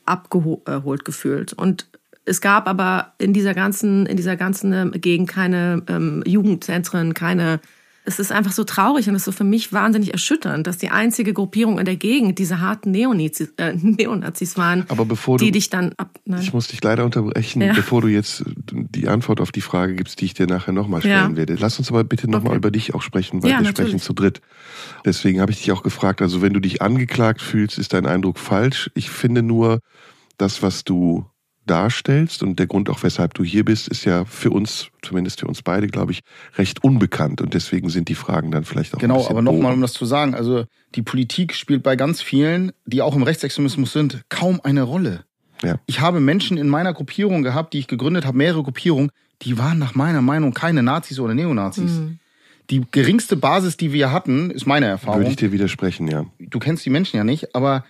abgeholt gefühlt. Und es gab aber in dieser ganzen, in dieser ganzen Gegend keine ähm, Jugendzentren, keine es ist einfach so traurig und es ist so für mich wahnsinnig erschütternd, dass die einzige Gruppierung in der Gegend diese harten Neonazis, äh, Neonazis waren, Aber bevor die du, dich dann ab. Nein. Ich muss dich leider unterbrechen, ja. bevor du jetzt die Antwort auf die Frage gibst, die ich dir nachher nochmal stellen ja. werde. Lass uns aber bitte nochmal okay. über dich auch sprechen, weil ja, wir natürlich. sprechen zu dritt. Deswegen habe ich dich auch gefragt, also wenn du dich angeklagt fühlst, ist dein Eindruck falsch. Ich finde nur, das, was du darstellst und der Grund auch, weshalb du hier bist, ist ja für uns, zumindest für uns beide, glaube ich, recht unbekannt und deswegen sind die Fragen dann vielleicht auch Genau, aber nochmal, um das zu sagen, also die Politik spielt bei ganz vielen, die auch im Rechtsextremismus sind, kaum eine Rolle. Ja. Ich habe Menschen in meiner Gruppierung gehabt, die ich gegründet habe, mehrere Gruppierungen, die waren nach meiner Meinung keine Nazis oder Neonazis. Mhm. Die geringste Basis, die wir hatten, ist meine Erfahrung. Würde ich dir widersprechen, ja. Du kennst die Menschen ja nicht, aber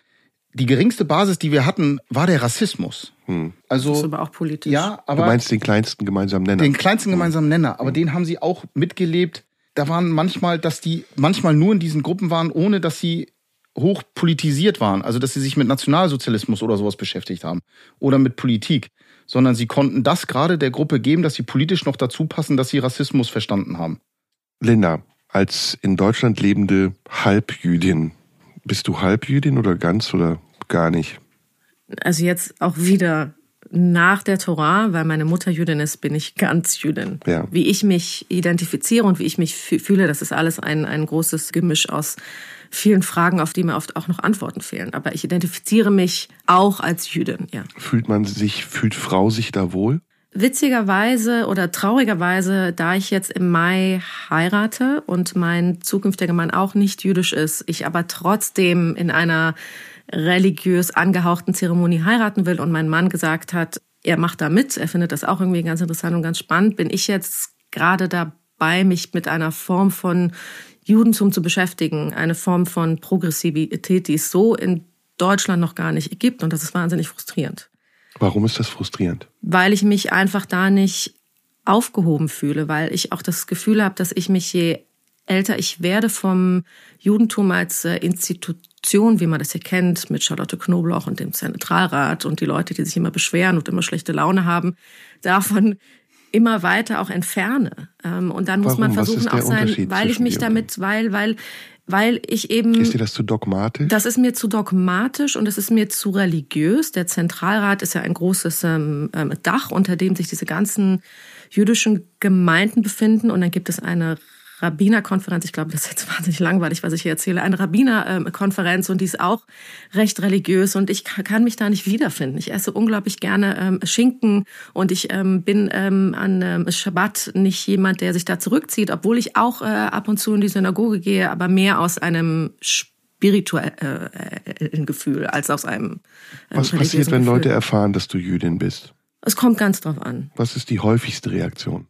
die geringste Basis, die wir hatten, war der Rassismus. Hm. Also, das ist aber auch politisch. Ja, aber du meinst den kleinsten gemeinsamen Nenner. Den kleinsten hm. gemeinsamen Nenner, aber hm. den haben sie auch mitgelebt. Da waren manchmal, dass die manchmal nur in diesen Gruppen waren, ohne dass sie hoch politisiert waren. Also, dass sie sich mit Nationalsozialismus oder sowas beschäftigt haben. Oder mit Politik. Sondern sie konnten das gerade der Gruppe geben, dass sie politisch noch dazu passen, dass sie Rassismus verstanden haben. Linda, als in Deutschland lebende Halbjüdin, bist du Halbjüdin oder ganz oder gar nicht? Also jetzt auch wieder nach der Torah, weil meine Mutter Jüdin ist, bin ich ganz Jüdin. Ja. Wie ich mich identifiziere und wie ich mich fühle, das ist alles ein, ein großes Gemisch aus vielen Fragen, auf die mir oft auch noch Antworten fehlen. Aber ich identifiziere mich auch als Jüdin, ja. Fühlt man sich, fühlt Frau sich da wohl? Witzigerweise oder traurigerweise, da ich jetzt im Mai heirate und mein zukünftiger Mann auch nicht jüdisch ist, ich aber trotzdem in einer religiös angehauchten Zeremonie heiraten will und mein Mann gesagt hat, er macht da mit, er findet das auch irgendwie ganz interessant und ganz spannend, bin ich jetzt gerade dabei, mich mit einer Form von Judentum zu beschäftigen, eine Form von Progressivität, die es so in Deutschland noch gar nicht gibt und das ist wahnsinnig frustrierend. Warum ist das frustrierend? Weil ich mich einfach da nicht aufgehoben fühle, weil ich auch das Gefühl habe, dass ich mich je älter ich werde vom Judentum als äh, Institution, wie man das hier kennt, mit Charlotte Knobloch und dem Zentralrat und die Leute, die sich immer beschweren und immer schlechte Laune haben, davon immer weiter auch entferne. Ähm, und dann muss Warum? man versuchen auch sein, weil ich mich damit, weil, weil, weil ich eben. Ist dir das zu dogmatisch? Das ist mir zu dogmatisch und es ist mir zu religiös. Der Zentralrat ist ja ein großes ähm, ähm, Dach, unter dem sich diese ganzen jüdischen Gemeinden befinden. Und dann gibt es eine Rabbinerkonferenz, ich glaube, das ist jetzt wahnsinnig langweilig, was ich hier erzähle, eine Rabbinerkonferenz und die ist auch recht religiös und ich kann mich da nicht wiederfinden. Ich esse unglaublich gerne ähm, Schinken und ich ähm, bin ähm, an ähm, Schabbat nicht jemand, der sich da zurückzieht, obwohl ich auch äh, ab und zu in die Synagoge gehe, aber mehr aus einem spirituellen äh, Gefühl als aus einem ähm, Was passiert, wenn Gefühl. Leute erfahren, dass du Jüdin bist? Es kommt ganz drauf an. Was ist die häufigste Reaktion?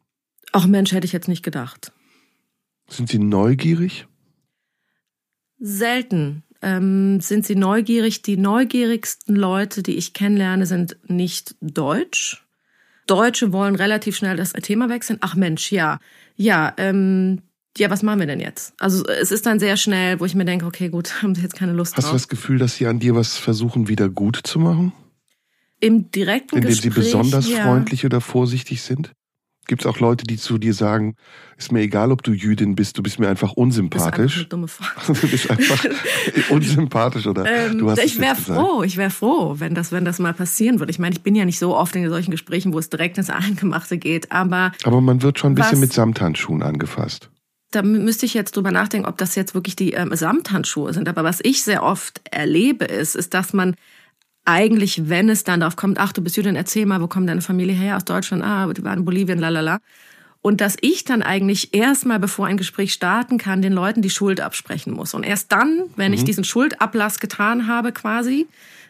Ach Mensch, hätte ich jetzt nicht gedacht. Sind Sie neugierig? Selten ähm, sind sie neugierig. Die neugierigsten Leute, die ich kennenlerne, sind nicht deutsch. Deutsche wollen relativ schnell das Thema wechseln. Ach Mensch, ja, ja, ähm, ja, was machen wir denn jetzt? Also es ist dann sehr schnell, wo ich mir denke, okay, gut, haben Sie jetzt keine Lust Hast drauf. du das Gefühl, dass Sie an dir was versuchen, wieder gut zu machen? Im direkten Indem Gespräch. Indem Sie besonders ja. freundlich oder vorsichtig sind? Gibt es auch Leute, die zu dir sagen, ist mir egal, ob du Jüdin bist, du bist mir einfach unsympathisch. Das ist einfach eine dumme Frage. du bist einfach unsympathisch oder ähm, du hast Ich wäre froh, ich wäre froh, wenn das, wenn das mal passieren würde. Ich meine, ich bin ja nicht so oft in solchen Gesprächen, wo es direkt ins Eingemachte geht, aber. Aber man wird schon ein bisschen mit Samthandschuhen angefasst. Da müsste ich jetzt drüber nachdenken, ob das jetzt wirklich die ähm, Samthandschuhe sind. Aber was ich sehr oft erlebe, ist, ist, dass man eigentlich, wenn es dann darauf kommt, ach, du bist Jüdin, erzähl mal, wo kommt deine Familie her? Aus Deutschland, ah, die waren in Bolivien, lalala. Und dass ich dann eigentlich erstmal, bevor ein Gespräch starten kann, den Leuten die Schuld absprechen muss. Und erst dann, wenn mhm. ich diesen Schuldablass getan habe quasi,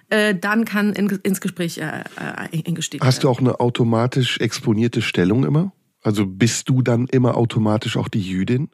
äh, dann kann in, ins Gespräch äh, äh, eingestiegen Hast du auch eine automatisch exponierte Stellung immer? Also bist du dann immer automatisch auch die Jüdin?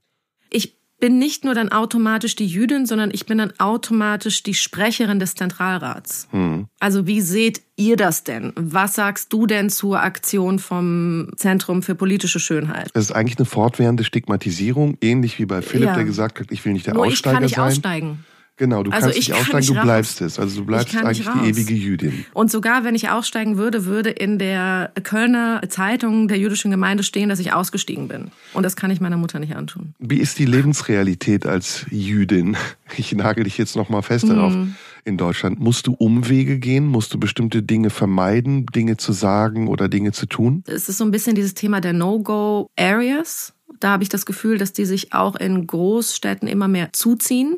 Ich bin nicht nur dann automatisch die Jüdin, sondern ich bin dann automatisch die Sprecherin des Zentralrats. Hm. Also wie seht ihr das denn? Was sagst du denn zur Aktion vom Zentrum für politische Schönheit? Das ist eigentlich eine fortwährende Stigmatisierung, ähnlich wie bei Philipp, ja. der gesagt hat, ich will nicht der nur Aussteiger sein. Ich kann nicht sein. aussteigen. Genau, du also kannst nicht aussteigen, nicht du bleibst es. Also du bleibst eigentlich die ewige Jüdin. Und sogar wenn ich aussteigen würde, würde in der Kölner Zeitung der jüdischen Gemeinde stehen, dass ich ausgestiegen bin. Und das kann ich meiner Mutter nicht antun. Wie ist die Lebensrealität als Jüdin? Ich nagel dich jetzt nochmal fest darauf. Hm. In Deutschland musst du Umwege gehen, musst du bestimmte Dinge vermeiden, Dinge zu sagen oder Dinge zu tun? Es ist so ein bisschen dieses Thema der No-Go-Areas. Da habe ich das Gefühl, dass die sich auch in Großstädten immer mehr zuziehen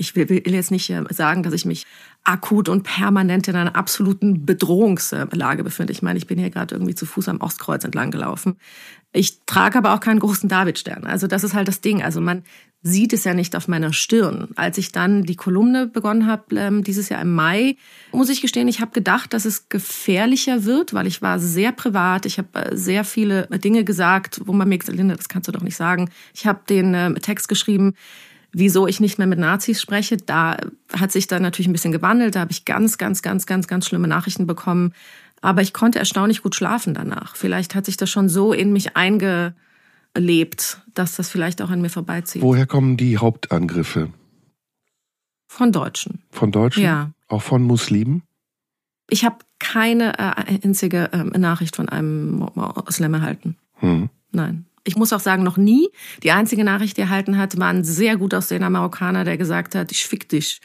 ich will, will jetzt nicht äh, sagen, dass ich mich akut und permanent in einer absoluten Bedrohungslage befinde. Ich meine, ich bin hier gerade irgendwie zu Fuß am Ostkreuz entlang gelaufen. Ich trage aber auch keinen großen Davidstern. Also das ist halt das Ding. Also man sieht es ja nicht auf meiner Stirn. Als ich dann die Kolumne begonnen habe, ähm, dieses Jahr im Mai, muss ich gestehen, ich habe gedacht, dass es gefährlicher wird, weil ich war sehr privat. Ich habe äh, sehr viele Dinge gesagt, wo man mir gesagt hat, Linda, das kannst du doch nicht sagen. Ich habe den äh, Text geschrieben, wieso ich nicht mehr mit Nazis spreche. Da hat sich dann natürlich ein bisschen gewandelt. Da habe ich ganz, ganz, ganz, ganz, ganz schlimme Nachrichten bekommen. Aber ich konnte erstaunlich gut schlafen danach. Vielleicht hat sich das schon so in mich eingelebt, dass das vielleicht auch an mir vorbeizieht. Woher kommen die Hauptangriffe? Von Deutschen. Von Deutschen? Ja. Auch von Muslimen? Ich habe keine äh, einzige äh, Nachricht von einem Moslem erhalten. Hm. Nein ich muss auch sagen, noch nie. Die einzige Nachricht, die er erhalten hat, war ein sehr gut aussehender Marokkaner, der gesagt hat, ich fick dich.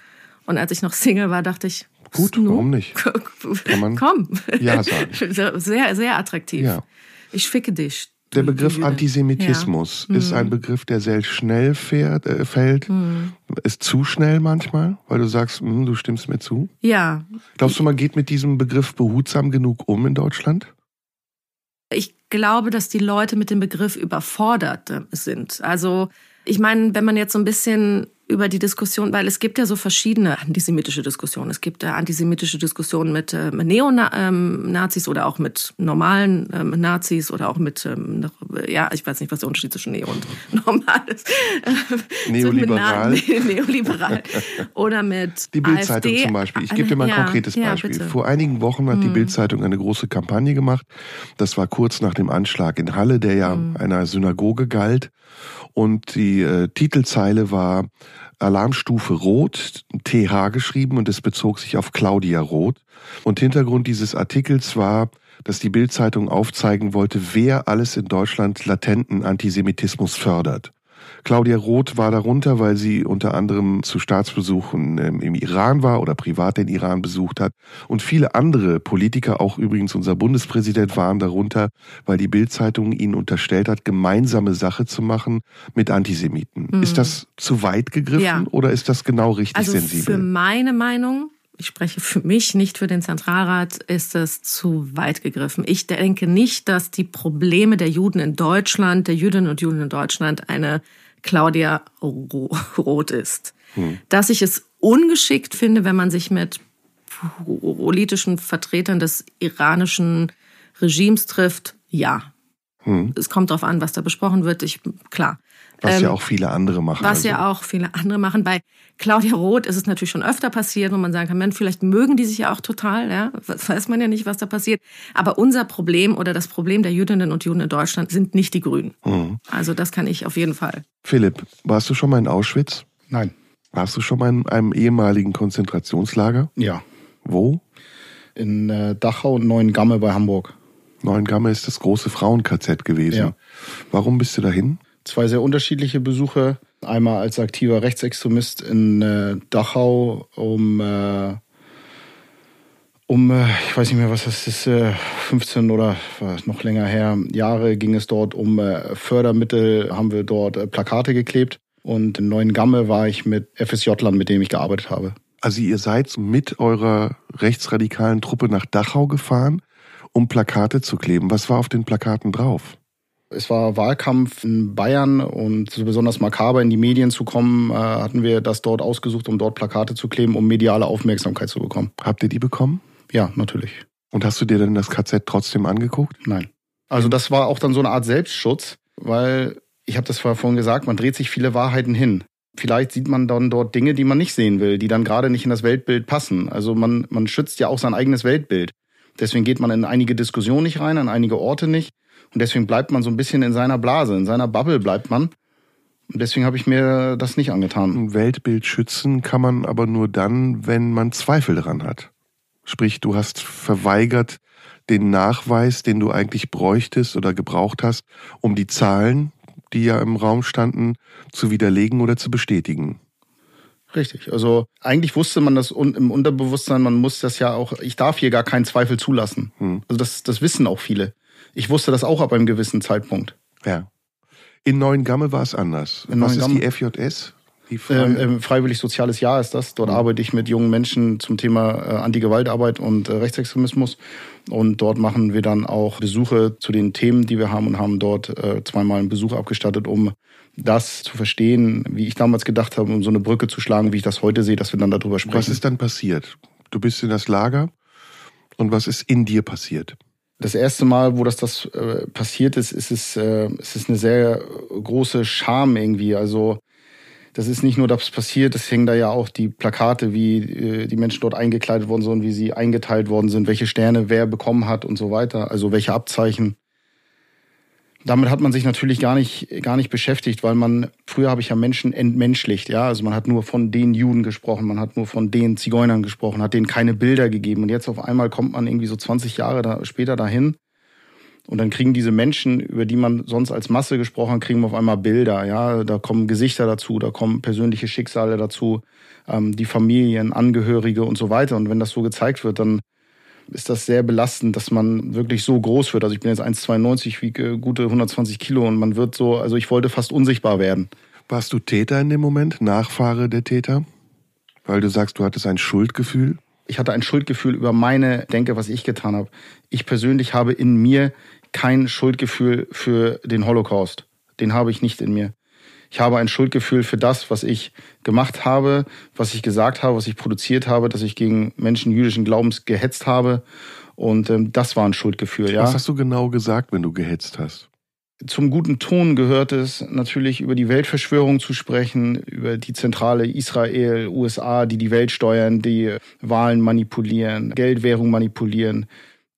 Und als ich noch Single war, dachte ich, gut, warum nicht? Kann man Komm. Ja sagen. Sehr, sehr attraktiv. Ja. Ich ficke dich. Der Begriff Antisemitismus ja. ist ein mhm. Begriff, der sehr schnell fährt, äh, fällt. Mhm. Ist zu schnell manchmal, weil du sagst, mh, du stimmst mir zu. Ja. Glaubst du, man geht mit diesem Begriff behutsam genug um in Deutschland? Ich glaube, dass die Leute mit dem Begriff überfordert sind. Also ich meine, wenn man jetzt so ein bisschen über die Diskussion, weil es gibt ja so verschiedene antisemitische Diskussionen. Es gibt ja antisemitische Diskussionen mit äh, Neonazis oder auch mit normalen ähm, Nazis oder auch mit, ähm, ja, ich weiß nicht, was der Unterschied zwischen Neo und normal ist. Neoliberal. Neoliberal. Oder mit Die Bildzeitung zum Beispiel. Ich gebe dir mal ein Ja, konkretes ja, Beispiel. Hm. Vor einigen Wochen hat die Bildzeitung eine große Kampagne gemacht. Das war kurz nach dem Anschlag in Halle, der ja Hm. einer Synagoge galt. Und die äh, Titelzeile war Alarmstufe Rot, TH geschrieben und es bezog sich auf Claudia Roth. Und Hintergrund dieses Artikels war, dass die Bildzeitung aufzeigen wollte, wer alles in Deutschland latenten Antisemitismus fördert. Claudia Roth war darunter, weil sie unter anderem zu Staatsbesuchen ähm, im Iran war oder privat den Iran besucht hat. Und viele andere Politiker, auch übrigens unser Bundespräsident, waren darunter, weil die Bildzeitung ihnen unterstellt hat, gemeinsame Sache zu machen mit Antisemiten. Ist das zu weit gegriffen Mhm. Ja. oder ist das genau richtig Also für sensibel? meine Meinung, ich spreche für mich, nicht für den Zentralrat, ist es zu weit gegriffen. Ich denke nicht, dass die Probleme der Juden in Deutschland, der Jüdinnen und Juden in Deutschland eine Claudia Ro- Roth ist. Dass ich es ungeschickt finde, wenn man sich mit politischen Vertretern des iranischen Regimes trifft, ja. Es kommt darauf an, was da besprochen wird. Ich, klar. Was ja Ähm, auch viele andere machen. was Also, ja auch viele andere machen. Bei Claudia Roth ist es natürlich schon öfter passiert, wo man sagen kann, Mensch, vielleicht mögen die sich ja auch total, ja. Das weiß man ja nicht, was da passiert. Aber unser Problem oder das Problem der Jüdinnen und Juden in Deutschland sind nicht die Grünen. Mhm. Also das kann ich auf jeden Fall. Philipp, warst du schon mal in Auschwitz? Nein. Warst du schon mal in einem ehemaligen Konzentrationslager? Ja. Wo? In äh, Dachau und Neuengamme bei Hamburg. Neuengamme ist das große Frauen-KZ gewesen. Ja. Warum bist du dahin? Zwei sehr unterschiedliche Besuche. Einmal als aktiver Rechtsextremist in äh, Dachau, um, äh, um äh, ich weiß nicht mehr, was das ist, äh, 15 oder war noch länger her, Jahre ging es dort um äh, Fördermittel, haben wir dort äh, Plakate geklebt. Und in Neuengamme war ich mit FSJ-Lern, mit dem ich gearbeitet habe. Also ihr seid mit eurer rechtsradikalen Truppe nach Dachau gefahren, um Plakate zu kleben. Was war auf den Plakaten drauf? Es war Wahlkampf in Bayern und so besonders makaber in die Medien zu kommen, äh, hatten wir das dort ausgesucht, um dort Plakate zu kleben, um mediale Aufmerksamkeit zu bekommen. Habt ihr die bekommen? Ja, natürlich. Und hast du dir denn das KZ trotzdem angeguckt? Nein. Also das war auch dann so eine Art Selbstschutz, weil ich habe das vorhin gesagt, man dreht sich viele Wahrheiten hin. Vielleicht sieht man dann dort Dinge, die man nicht sehen will, die dann gerade nicht in das Weltbild passen. Also man, man schützt ja auch sein eigenes Weltbild. Deswegen geht man in einige Diskussionen nicht rein, an einige Orte nicht. Und deswegen bleibt man so ein bisschen in seiner Blase, in seiner Bubble bleibt man. Und deswegen habe ich mir das nicht angetan. Ein Weltbild schützen kann man aber nur dann, wenn man Zweifel daran hat. Sprich, du hast verweigert den Nachweis, den du eigentlich bräuchtest oder gebraucht hast, um die Zahlen, die ja im Raum standen, zu widerlegen oder zu bestätigen. Richtig. Also eigentlich wusste man das im Unterbewusstsein, man muss das ja auch, ich darf hier gar keinen Zweifel zulassen. Hm. Also das, das wissen auch viele. Ich wusste das auch ab einem gewissen Zeitpunkt. Ja. In Neuengamme war es anders. In Was ist die FJS? Die Ähm, ähm, freiwillig soziales Jahr ist das. Dort arbeite ich mit jungen Menschen zum Thema äh, Antigewaltarbeit und äh, Rechtsextremismus. Und dort machen wir dann auch Besuche zu den Themen, die wir haben und haben dort äh, zweimal einen Besuch abgestattet, um das zu verstehen, wie ich damals gedacht habe, um so eine Brücke zu schlagen, wie ich das heute sehe, dass wir dann darüber sprechen. was ist dann passiert? Du bist in das Lager und was ist in dir passiert? Das erste Mal, wo das, das äh, passiert ist, ist es, äh, ist es eine sehr große Scham irgendwie. Also das ist nicht nur, dass es passiert, es hängen da ja auch die Plakate, wie äh, die Menschen dort eingekleidet worden sind, wie sie eingeteilt worden sind, welche Sterne wer bekommen hat und so weiter, also welche Abzeichen. Damit hat man sich natürlich gar nicht, gar nicht beschäftigt, weil man, früher habe ich ja Menschen entmenschlicht, ja. Also man hat nur von den Juden gesprochen, man hat nur von den Zigeunern gesprochen, hat denen keine Bilder gegeben. Und jetzt auf einmal kommt man irgendwie so 20 Jahre da, später dahin. Und dann kriegen diese Menschen, über die man sonst als Masse gesprochen hat, kriegen auf einmal Bilder, ja. Da kommen Gesichter dazu, da kommen persönliche Schicksale dazu, ähm, die Familien, Angehörige und so weiter. Und wenn das so gezeigt wird, dann ist das sehr belastend, dass man wirklich so groß wird. Also ich bin jetzt 1,92, wiege gute 120 Kilo und man wird so, also ich wollte fast unsichtbar werden. Warst du Täter in dem Moment, Nachfahre der Täter? Weil du sagst, du hattest ein Schuldgefühl. Ich hatte ein Schuldgefühl über meine Denke, was ich getan habe. Ich persönlich habe in mir kein Schuldgefühl für den Holocaust. Den habe ich nicht in mir. Ich habe ein Schuldgefühl für das, was ich gemacht habe, was ich gesagt habe, was ich produziert habe, dass ich gegen Menschen jüdischen Glaubens gehetzt habe. Und ähm, das war ein Schuldgefühl, ja. Was hast du genau gesagt, wenn du gehetzt hast? Zum guten Ton gehört es natürlich über die Weltverschwörung zu sprechen, über die Zentrale Israel, USA, die die Welt steuern, die Wahlen manipulieren, Geldwährung manipulieren,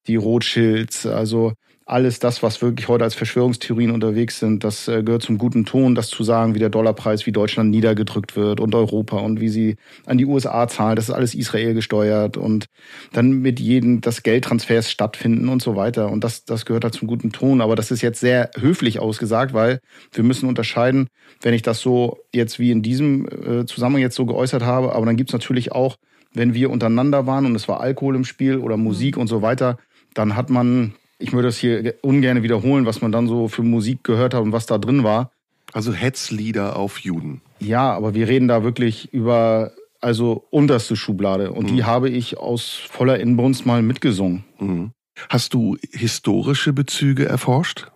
die Rothschilds, also alles das, was wirklich heute als Verschwörungstheorien unterwegs sind, das äh, gehört zum guten Ton, das zu sagen, wie der Dollarpreis, wie Deutschland niedergedrückt wird und Europa und wie sie an die USA zahlen. Das ist alles Israel gesteuert und dann mit jedem das Geldtransfers stattfinden und so weiter. Und das, das gehört halt zum guten Ton. Aber das ist jetzt sehr höflich ausgesagt, weil wir müssen unterscheiden, wenn ich das so jetzt wie in diesem äh, Zusammenhang jetzt so geäußert habe. Aber dann gibt's natürlich auch, wenn wir untereinander waren und es war Alkohol im Spiel oder Musik mhm. und so weiter, dann hat man ich würde das hier ungern wiederholen, was man dann so für Musik gehört hat und was da drin war. Also Hetzlieder auf Juden. Ja, aber wir reden da wirklich über also unterste Schublade und mhm. die habe ich aus voller Inbrunst mal mitgesungen. Mhm. Hast du historische Bezüge erforscht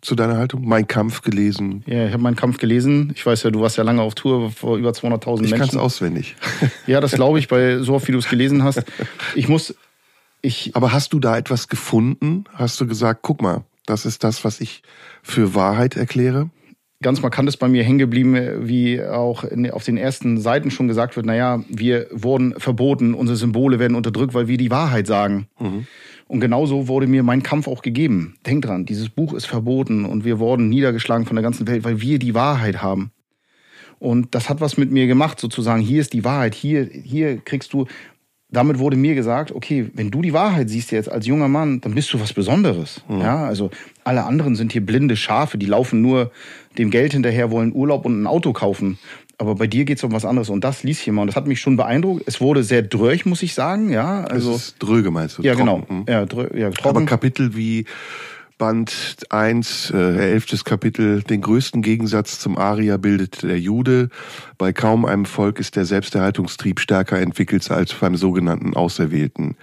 zu deiner Haltung? Mein Kampf gelesen? Ja, ich habe meinen Kampf gelesen. Ich weiß ja, du warst ja lange auf Tour vor über 200.000 Menschen. Ich kann es auswendig. Ja, das glaube ich, bei so oft wie du es gelesen hast. Ich muss ich, Aber hast du da etwas gefunden? Hast du gesagt, guck mal, das ist das, was ich für Wahrheit erkläre? Ganz markant ist bei mir hängen geblieben, wie auch in, auf den ersten Seiten schon gesagt wird, naja, wir wurden verboten, unsere Symbole werden unterdrückt, weil wir die Wahrheit sagen. Mhm. Und genauso wurde mir mein Kampf auch gegeben. Denk dran, dieses Buch ist verboten und wir wurden niedergeschlagen von der ganzen Welt, weil wir die Wahrheit haben. Und das hat was mit mir gemacht, sozusagen. Hier ist die Wahrheit. Hier, hier kriegst du damit wurde mir gesagt, okay, wenn du die Wahrheit siehst jetzt als junger Mann, dann bist du was Besonderes. Mhm. Ja, also alle anderen sind hier blinde Schafe, die laufen nur dem Geld hinterher, wollen Urlaub und ein Auto kaufen. Aber bei dir geht es um was anderes. Und das ließ ich immer. Und das hat mich schon beeindruckt. Es wurde sehr dröch, muss ich sagen. Ja, also. Das ist dröge meinst du? Ja, trocken. genau. Ja, drö ja, trocken. Aber Kapitel wie Band 1, äh, elftes Kapitel, den größten Gegensatz zum Aria bildet der Jude. Bei kaum einem Volk ist der Selbsterhaltungstrieb stärker entwickelt als beim sogenannten Auserwählten.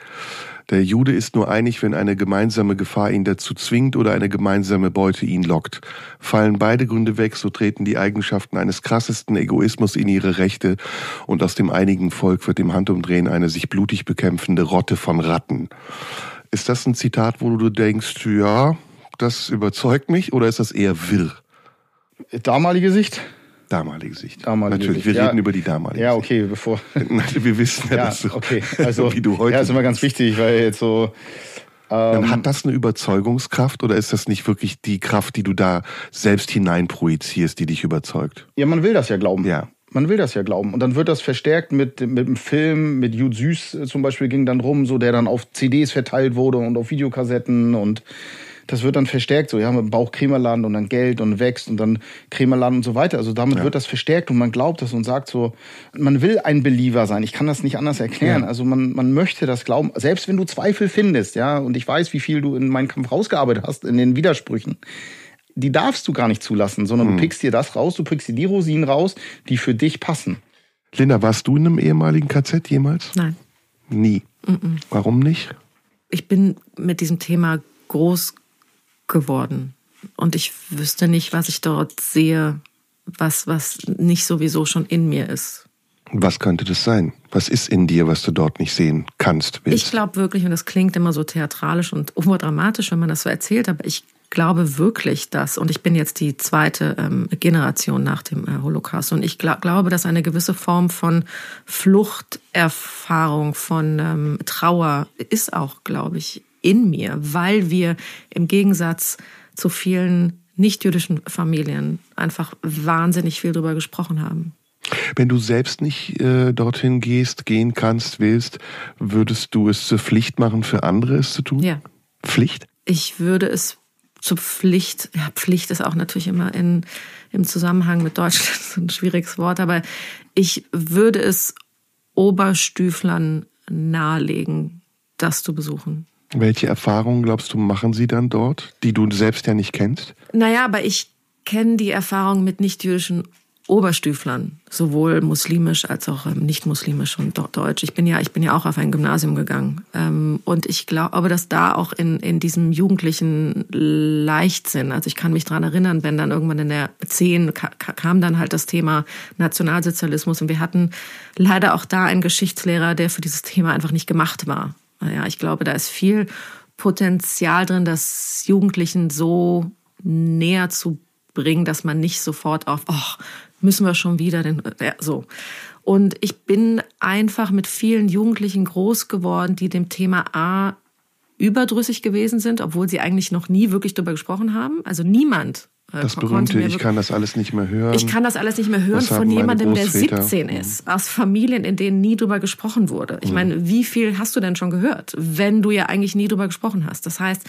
Der Jude ist nur einig, wenn eine gemeinsame Gefahr ihn dazu zwingt oder eine gemeinsame Beute ihn lockt. Fallen beide Gründe weg, so treten die Eigenschaften eines krassesten Egoismus in ihre Rechte und aus dem einigen Volk wird im Handumdrehen eine sich blutig bekämpfende Rotte von Ratten. Ist das ein Zitat, wo du denkst, ja, das überzeugt mich oder ist das eher wirr? Damalige Sicht? Damalige Sicht. Damalige Natürlich, Sicht. wir reden über die damalige Ja, okay, bevor. wir wissen ja, ja dass du, okay. also, wie du heute. Ja, ist immer ganz wichtig, weil jetzt so. Ähm, Dann hat das eine Überzeugungskraft oder ist das nicht wirklich die Kraft, die du da selbst hineinprojizierst, die dich überzeugt? Ja, man will das ja glauben. Ja. Man will das ja glauben. Und dann wird das verstärkt mit, mit dem Film, mit Jude Süß äh, zum Beispiel ging dann rum, so der dann auf CDs verteilt wurde und auf Videokassetten und das wird dann verstärkt, so, ja, mit dem Bauch Krämerladen und dann Geld und wächst und dann Krämerladen und so weiter. Also damit ja. wird das verstärkt und man glaubt das und sagt so, man will ein Believer sein. Ich kann das nicht anders erklären. Ja. Also man, man möchte das glauben, selbst wenn du Zweifel findest, ja, und ich weiß, wie viel du in meinem Kampf rausgearbeitet hast, in den Widersprüchen. Die darfst du gar nicht zulassen, sondern du pickst dir das raus, du pickst dir die Rosinen raus, die für dich passen. Linda, warst du in einem ehemaligen KZ jemals? Nein. Nie. Mhm. Warum nicht? Ich bin mit diesem Thema groß geworden. Und ich wüsste nicht, was ich dort sehe, was, was nicht sowieso schon in mir ist. Was könnte das sein? Was ist in dir, was du dort nicht sehen kannst? Willst? Ich glaube wirklich, und das klingt immer so theatralisch und overdramatisch, wenn man das so erzählt, aber ich glaube wirklich, dass, und ich bin jetzt die zweite ähm, Generation nach dem äh, Holocaust, und ich glaub, glaube, dass eine gewisse Form von Fluchterfahrung, von ähm, Trauer ist auch, glaube ich, in mir, weil wir im Gegensatz zu vielen nicht-jüdischen Familien einfach wahnsinnig viel darüber gesprochen haben. Wenn du selbst nicht äh, dorthin gehst, gehen kannst, willst, würdest du es zur Pflicht machen, für andere es zu tun? Ja. Pflicht? Ich würde es zur Pflicht, ja, Pflicht ist auch natürlich immer in, im Zusammenhang mit Deutschland ein schwieriges Wort, aber ich würde es Oberstüflern nahelegen, das zu besuchen. Welche Erfahrungen, glaubst du, machen sie dann dort, die du selbst ja nicht kennst? Naja, aber ich kenne die Erfahrung mit nichtjüdischen Oberstüflern, sowohl muslimisch als auch ähm, nicht muslimisch und deutsch. Ich bin ja, ich bin ja auch auf ein Gymnasium gegangen. Ähm, und ich glaube, dass da auch in, in diesem jugendlichen Leichtsinn, also ich kann mich dran erinnern, wenn dann irgendwann in der 10 kam dann halt das Thema Nationalsozialismus und wir hatten leider auch da einen Geschichtslehrer, der für dieses Thema einfach nicht gemacht war. Ja, ich glaube, da ist viel Potenzial drin, das Jugendlichen so näher zu bringen, dass man nicht sofort auf, ach, müssen wir schon wieder den, ja, so. Und ich bin einfach mit vielen Jugendlichen groß geworden, die dem Thema A überdrüssig gewesen sind, obwohl sie eigentlich noch nie wirklich darüber gesprochen haben. Also niemand. Äh, das berühmte, ich kann das alles nicht mehr hören. Ich kann das alles nicht mehr hören von jemandem, der 17 ist, aus Familien, in denen nie drüber gesprochen wurde. Ich mhm. meine, wie viel hast du denn schon gehört, wenn du ja eigentlich nie drüber gesprochen hast? Das heißt,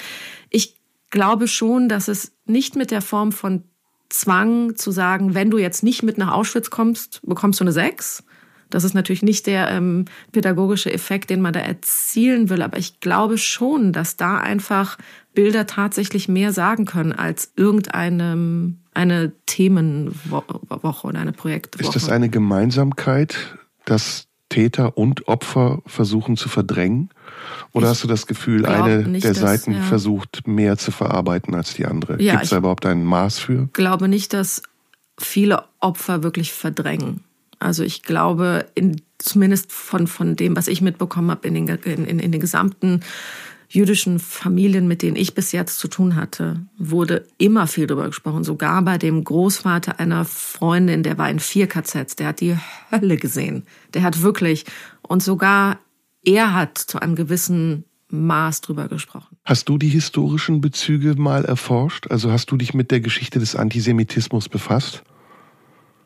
ich glaube schon, dass es nicht mit der Form von Zwang zu sagen, wenn du jetzt nicht mit nach Auschwitz kommst, bekommst du eine Sechs. Das ist natürlich nicht der ähm, pädagogische Effekt, den man da erzielen will, aber ich glaube schon, dass da einfach Bilder tatsächlich mehr sagen können als irgendeine eine Themenwoche oder eine Projektwoche. Ist das eine Gemeinsamkeit, dass Täter und Opfer versuchen zu verdrängen? Oder ich hast du das Gefühl, eine nicht, der Seiten ja. versucht mehr zu verarbeiten als die andere? Ja, Gibt es da überhaupt ein Maß für? Ich glaube nicht, dass viele Opfer wirklich verdrängen. Also ich glaube, in, zumindest von, von dem, was ich mitbekommen habe in den, in, in den gesamten jüdischen Familien, mit denen ich bis jetzt zu tun hatte, wurde immer viel darüber gesprochen. Sogar bei dem Großvater einer Freundin, der war in vier KZs, der hat die Hölle gesehen. Der hat wirklich, und sogar er hat zu einem gewissen Maß drüber gesprochen. Hast du die historischen Bezüge mal erforscht? Also hast du dich mit der Geschichte des Antisemitismus befasst?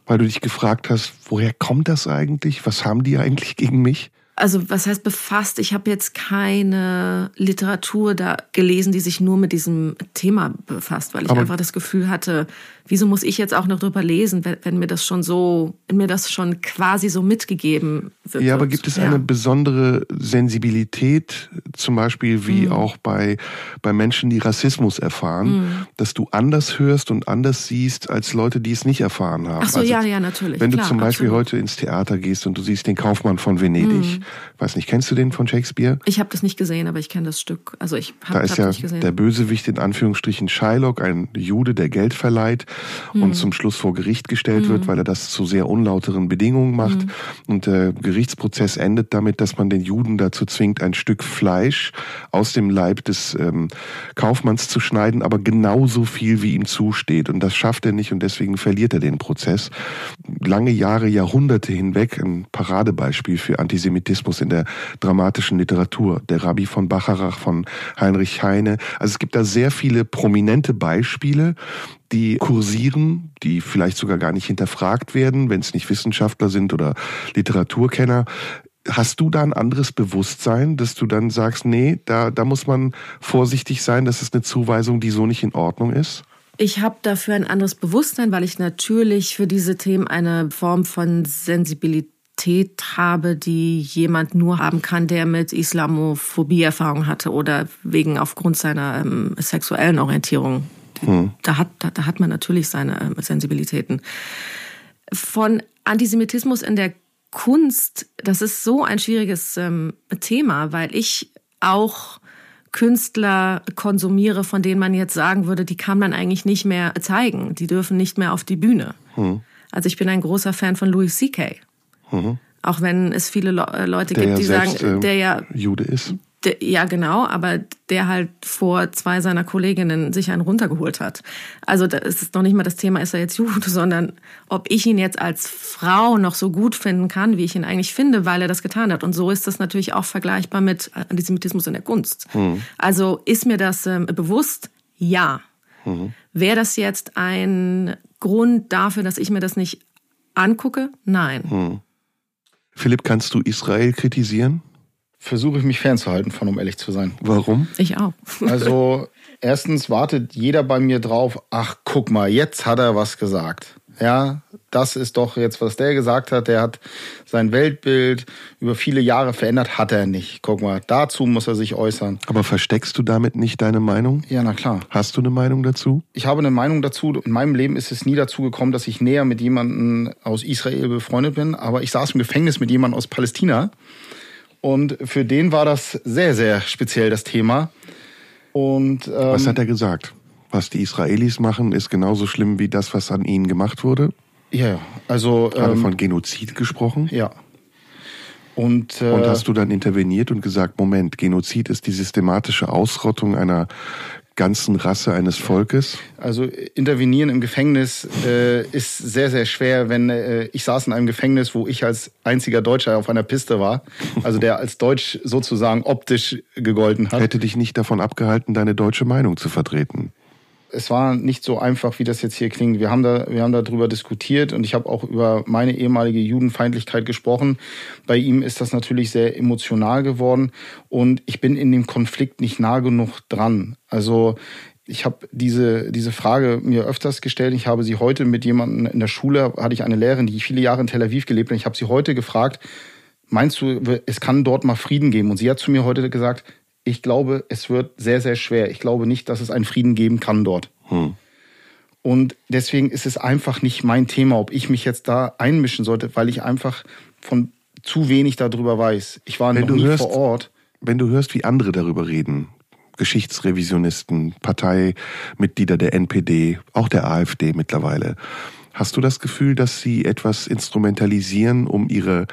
Weil du dich gefragt hast, woher kommt das eigentlich? Was haben die eigentlich gegen mich? Also was heißt befasst? Ich habe jetzt keine Literatur da gelesen, die sich nur mit diesem Thema befasst, weil ich aber einfach das Gefühl hatte, wieso muss ich jetzt auch noch drüber lesen, wenn, wenn, mir das schon so, wenn mir das schon quasi so mitgegeben wird. Ja, aber gibt es ja. eine besondere Sensibilität, zum Beispiel wie mhm. auch bei, bei Menschen, die Rassismus erfahren, mhm. dass du anders hörst und anders siehst als Leute, die es nicht erfahren haben? Ach so, also, ja, ja, natürlich. Wenn klar, du zum Beispiel absolut. heute ins Theater gehst und du siehst den Kaufmann von Venedig, mhm. weiß nicht, kennst du den von Shakespeare? Ich habe das nicht gesehen, aber ich kenne das Stück. Also ich habe Da ist ja der Bösewicht in Anführungsstrichen Shylock, ein Jude, der Geld verleiht mhm. und zum Schluss vor Gericht gestellt mhm. wird, weil er das zu sehr unlauteren Bedingungen macht. Mhm. Und der Gerichtsprozess endet damit, dass man den Juden dazu zwingt, ein Stück Fleisch aus dem Leib des ähm, Kaufmanns zu schneiden, aber genauso viel wie ihm zusteht. Und das schafft er nicht und deswegen verliert er den Prozess. Lange Jahre, Jahrhunderte hinweg ein Paradebeispiel für Antisemitismus in der dramatischen Literatur. Der Rabbi von Bacharach, von Heinrich Heine. Also es gibt da sehr viele prominente Beispiele, die kursieren, die vielleicht sogar gar nicht hinterfragt werden, wenn es nicht Wissenschaftler sind oder Literaturkenner. Hast du da ein anderes Bewusstsein, dass du dann sagst, nee, da, da muss man vorsichtig sein, das ist eine Zuweisung, die so nicht in Ordnung ist? Ich habe dafür ein anderes Bewusstsein, weil ich natürlich für diese Themen eine Form von Sensibilität habe, die jemand nur haben kann, der mit Islamophobie Erfahrung hatte oder wegen aufgrund seiner ähm, sexuellen Orientierung hm. Da, hat, da, da, hat man natürlich seine ähm, Sensibilitäten. Von Antisemitismus in der Kunst, das ist so ein schwieriges ähm, Thema, weil ich auch Künstler konsumiere, von denen man jetzt sagen würde, die kann man eigentlich nicht mehr zeigen. Die dürfen nicht mehr auf die Bühne. Hm. Also ich bin ein großer Fan von Louis C.K. Mhm. Auch wenn es viele Le äh, Leute der gibt, die ja sagen, der ja Jude ist. Ja, genau, aber der halt vor zwei seiner Kolleginnen sich einen runtergeholt hat. Also das ist noch nicht mal das Thema, ist er jetzt Jude, sondern ob ich ihn jetzt als Frau noch so gut finden kann, wie ich ihn eigentlich finde, weil er das getan hat. Und so ist das natürlich auch vergleichbar mit Antisemitismus in der Kunst. Mhm. Also ist mir das ähm, bewusst? Ja. Mhm. Wäre das jetzt ein Grund dafür, dass ich mir das nicht angucke? Nein. Mhm. Philipp, kannst du Israel kritisieren? Versuche ich mich fernzuhalten von, um ehrlich zu sein. Warum? Ich auch. also, erstens wartet jeder bei mir drauf, ach, guck mal, jetzt hat er was gesagt. Ja, das ist doch jetzt, was der gesagt hat. Der hat sein Weltbild über viele Jahre verändert, hat er nicht. Guck mal, dazu muss er sich äußern. Aber versteckst du damit nicht deine Meinung? Ja, na klar. Hast du eine Meinung dazu? Ich habe eine Meinung dazu. In meinem Leben ist es nie dazu gekommen, dass ich näher mit jemandem aus Israel befreundet bin. Aber ich saß im Gefängnis mit jemandem aus Palästina. Und für den war das sehr, sehr speziell, das Thema. Und, ähm, Was hat er gesagt? Was die Israelis machen, ist genauso schlimm wie das, was an ihnen gemacht wurde? Ja. Also. Gerade ähm, von Genozid gesprochen? Ja. Und, äh, Und hast du dann interveniert und gesagt, Moment, Genozid ist die systematische Ausrottung einer ganzen Rasse eines Volkes? Also intervenieren im Gefängnis äh, ist sehr, sehr schwer, wenn äh, ich saß in einem Gefängnis, wo ich als einziger Deutscher auf einer Piste war, also der als Deutsch sozusagen optisch gegolten hat. Hätte dich nicht davon abgehalten, deine deutsche Meinung zu vertreten? Es war nicht so einfach, wie das jetzt hier klingt. Wir haben da, wir haben darüber diskutiert und ich habe auch über meine ehemalige Judenfeindlichkeit gesprochen. Bei ihm ist das natürlich sehr emotional geworden und ich bin in dem Konflikt nicht nah genug dran. Also ich habe diese, diese Frage mir öfters gestellt. Ich habe sie heute mit jemandem in der Schule, hatte ich eine Lehrerin, die viele Jahre in Tel Aviv gelebt hat. Ich habe sie heute gefragt, meinst du, es kann dort mal Frieden geben? Und sie hat zu mir heute gesagt, ich glaube, es wird sehr, sehr schwer. Ich glaube nicht, dass es einen Frieden geben kann dort. Hm. Und deswegen ist es einfach nicht mein Thema, ob ich mich jetzt da einmischen sollte, weil ich einfach von zu wenig darüber weiß. Ich war Wenn noch nie hörst, vor Ort. Wenn du hörst, wie andere darüber reden, Geschichtsrevisionisten, Parteimitglieder der NPD, auch der AfD mittlerweile, hast du das Gefühl, dass sie etwas instrumentalisieren, um ihre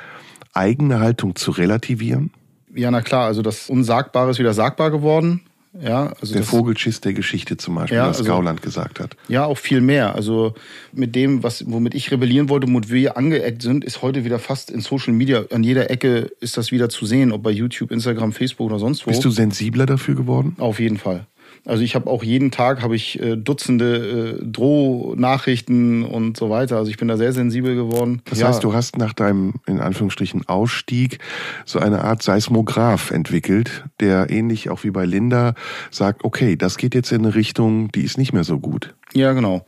eigene Haltung zu relativieren? Ja, na klar, also das Unsagbare ist wieder sagbar geworden. Ja, also der das, Vogelschiss der Geschichte zum Beispiel, Ja, was also- Gauland gesagt hat. Ja, auch viel mehr. Also mit dem, was, womit ich rebellieren wollte, womit wir angeeckt sind, ist heute wieder fast in Social Media, an jeder Ecke ist das wieder zu sehen, ob bei YouTube, Instagram, Facebook oder sonst wo. Bist du sensibler dafür geworden? Auf jeden Fall. Also ich habe auch jeden Tag habe ich äh, Dutzende äh, Drohnachrichten und so weiter. Also ich bin da sehr sensibel geworden. Das ja, heißt, du hast nach deinem, in Anführungsstrichen, Ausstieg so eine Art Seismograph entwickelt, der ähnlich auch wie bei Linda sagt, okay, das geht jetzt in eine Richtung, die ist nicht mehr so gut. ja genau.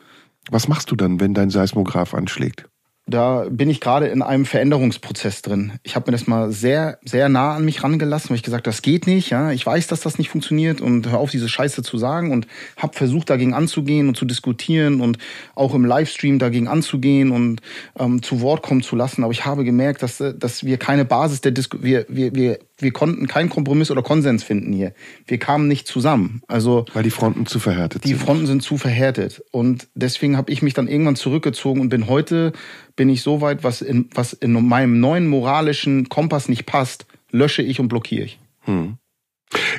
Was machst du dann, wenn dein Seismograph anschlägt? Da bin ich gerade in einem Veränderungsprozess drin. Ich habe mir das mal sehr, sehr nah an mich rangelassen, weil ich gesagt, das geht nicht. Ja, ich weiß, dass das nicht funktioniert und hör auf, diese Scheiße zu sagen und habe versucht, dagegen anzugehen und zu diskutieren und auch im Livestream dagegen anzugehen und ähm, zu Wort kommen zu lassen. Aber ich habe gemerkt, dass, äh, dass wir keine Basis der Disku wir, wir, wir, wir konnten keinen Kompromiss oder Konsens finden hier. Wir kamen nicht zusammen. Also Weil die Fronten zu verhärtet die sind. Fronten sind zu verhärtet. Und deswegen habe ich mich dann irgendwann zurückgezogen und bin heute, bin ich so weit, was in, was in meinem neuen moralischen Kompass nicht passt, lösche ich und blockiere ich.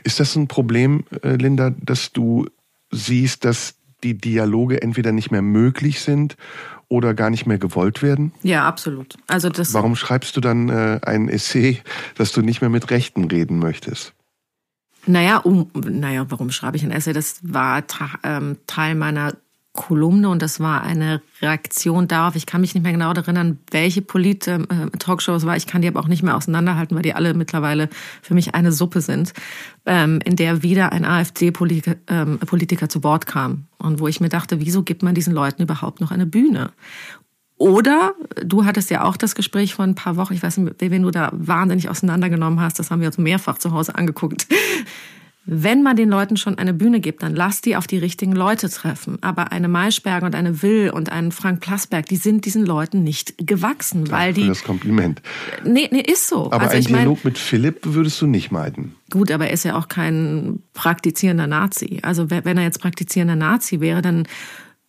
Ist das ein Problem, äh, Linda, dass du siehst, dass die Dialoge entweder nicht mehr möglich sind oder gar nicht mehr gewollt werden? Ja, absolut. Also das Warum schreibst du dann äh, ein Essay, dass du nicht mehr mit Rechten reden möchtest? Naja, um, naja, warum schreibe ich ein Essay? Das war ähm, Teil meiner Kolumne und das war eine Reaktion darauf. Ich kann mich nicht mehr genau erinnern, welche Polit-Talkshow es war. Ich kann die aber auch nicht mehr auseinanderhalten, weil die alle mittlerweile für mich eine Suppe sind, ähm, in der wieder ein AfD-Politiker ähm, Politiker zu Wort kam und wo ich mir dachte, wieso gibt man diesen Leuten überhaupt noch eine Bühne? Oder du hattest ja auch das Gespräch vor ein paar Wochen, ich weiß nicht, wen du da wahnsinnig auseinandergenommen hast, das haben wir uns mehrfach zu Hause angeguckt. Wenn man den Leuten schon eine Bühne gibt, dann lass die auf die richtigen Leute treffen. Aber eine Maischberger und eine Will und ein Frank Plasberg, die sind diesen Leuten nicht gewachsen, weil die. das Kompliment. Nee, nee, ist so. Aber also ein Dialog mit Philipp würdest du nicht meiden. Gut, aber er ist ja auch kein praktizierender Nazi. Also wenn er jetzt praktizierender Nazi wäre, dann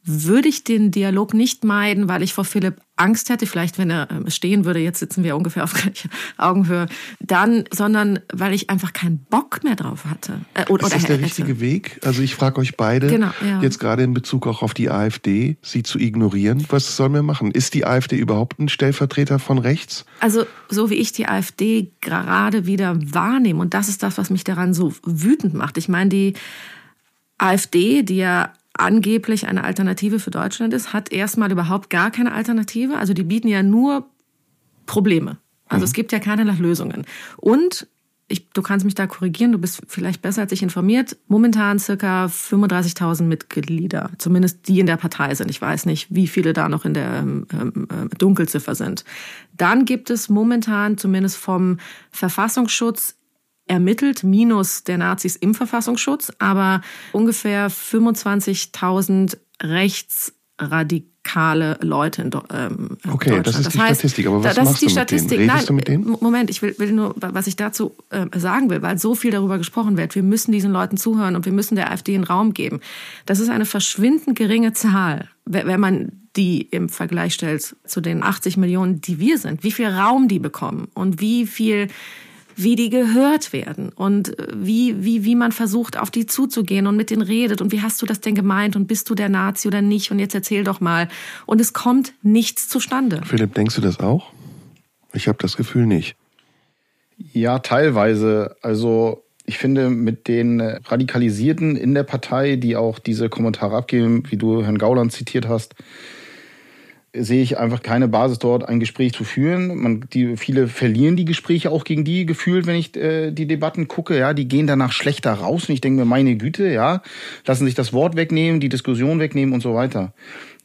würde ich den Dialog nicht meiden, weil ich vor Philipp Angst hätte, vielleicht wenn er ähm, stehen würde, jetzt sitzen wir ungefähr auf gleicher Augenhöhe, dann, sondern weil ich einfach keinen Bock mehr drauf hatte. Äh, oder, Ist das der hätte. richtige Weg? Also ich frage euch beide, Genau, ja. jetzt gerade in Bezug auch auf die AfD, sie zu ignorieren. Was sollen wir machen? Ist die AfD überhaupt ein Stellvertreter von rechts? Also so wie ich die AfD gerade wieder wahrnehme, und das ist das, was mich daran so wütend macht. Ich meine, die AfD, die ja angeblich eine Alternative für Deutschland ist, hat erstmal überhaupt gar keine Alternative. Also die bieten ja nur Probleme. Also es gibt ja keinerlei Lösungen. Und ich, du kannst mich da korrigieren, du bist vielleicht besser als ich informiert, momentan circa 35.000 Mitglieder, zumindest die in der Partei sind. Ich weiß nicht, wie viele da noch in der ähm, äh, Dunkelziffer sind. Dann gibt es momentan zumindest vom Verfassungsschutz ermittelt, minus der Nazis im Verfassungsschutz, aber ungefähr 25.000 rechtsradikale Leute in ähm, Okay, Deutschland. das ist das die heißt, Statistik. Aber was das machst ist die du mit denen? Statistik. Redest Nein, du mit denen? Moment, ich will, will nur, was ich dazu äh, sagen will, weil so viel darüber gesprochen wird. Wir müssen diesen Leuten zuhören und wir müssen der AfD einen Raum geben. Das ist eine verschwindend geringe Zahl, wenn man die im Vergleich stellt zu den 80 Millionen, die wir sind. Wie viel Raum die bekommen und wie viel wie die gehört werden und äh, wie, wie, wie man versucht, auf die zuzugehen und mit denen redet und wie hast du das denn gemeint und bist du der Nazi oder nicht und jetzt erzähl doch mal. Und es kommt nichts zustande. Philipp, denkst du das auch? Ich habe das Gefühl nicht. Ja, teilweise. Also ich finde, mit den Radikalisierten in der Partei, die auch diese Kommentare abgeben, wie du Herrn Gauland zitiert hast, sehe ich einfach keine Basis dort, ein Gespräch zu führen. Man, die, viele verlieren die Gespräche auch gegen die gefühlt, wenn ich äh, die Debatten gucke. Ja, die gehen danach schlechter raus und ich denke mir, meine Güte, ja, lassen sich das Wort wegnehmen, die Diskussion wegnehmen und so weiter.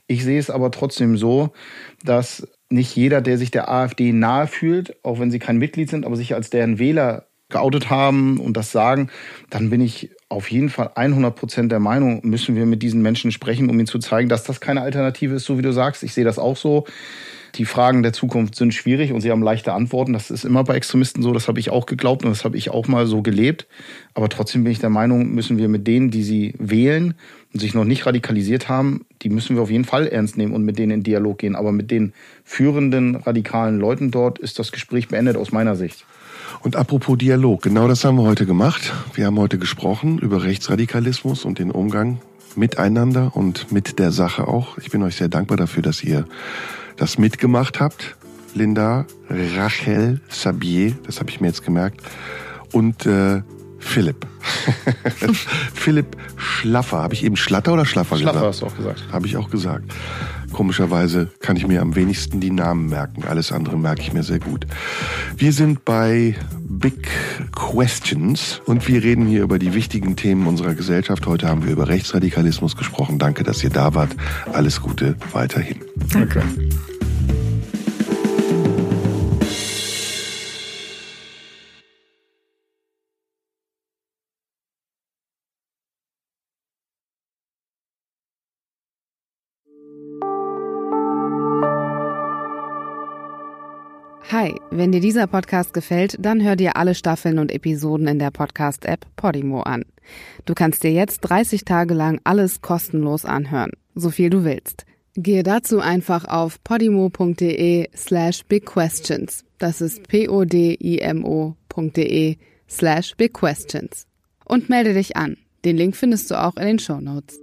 Ich sehe es aber trotzdem so, dass nicht jeder, der sich der AfD nahe fühlt, auch wenn sie kein Mitglied sind, aber sich als deren Wähler geoutet haben und das sagen, dann bin ich auf jeden Fall 100 Prozent der Meinung, müssen wir mit diesen Menschen sprechen, um ihnen zu zeigen, dass das keine Alternative ist, so wie du sagst. Ich sehe das auch so. Die Fragen der Zukunft sind schwierig und sie haben leichte Antworten. Das ist immer bei Extremisten so. Das habe ich auch geglaubt und das habe ich auch mal so gelebt. Aber trotzdem bin ich der Meinung, müssen wir mit denen, die sie wählen und sich noch nicht radikalisiert haben, die müssen wir auf jeden Fall ernst nehmen und mit denen in Dialog gehen. Aber mit den führenden radikalen Leuten dort ist das Gespräch beendet aus meiner Sicht. Und apropos Dialog, genau das haben wir heute gemacht. Wir haben heute gesprochen über Rechtsradikalismus und den Umgang miteinander und mit der Sache auch. Ich bin euch sehr dankbar dafür, dass ihr das mitgemacht habt. Linda, Rachel, Sabier, das habe ich mir jetzt gemerkt. Und äh, Philipp. Philipp Schlaffer. Habe ich eben Schlatter oder Schlaffer, Schlaffer gesagt? hast du auch gesagt. Habe ich auch gesagt. Komischerweise kann ich mir am wenigsten die Namen merken. Alles andere merke ich mir sehr gut. Wir sind bei Big Questions und wir reden hier über die wichtigen Themen unserer Gesellschaft. Heute haben wir über Rechtsradikalismus gesprochen. Danke, dass ihr da wart. Alles Gute weiterhin. Danke. Hi, wenn dir dieser Podcast gefällt, dann hör dir alle Staffeln und Episoden in der Podcast-App Podimo an. Du kannst dir jetzt 30 Tage lang alles kostenlos anhören, so viel du willst. Gehe dazu einfach auf podimo.de slash bigquestions. Das ist p-o-d-i-m-o.de slash bigquestions. Und melde dich an. Den Link findest du auch in den Show Notes.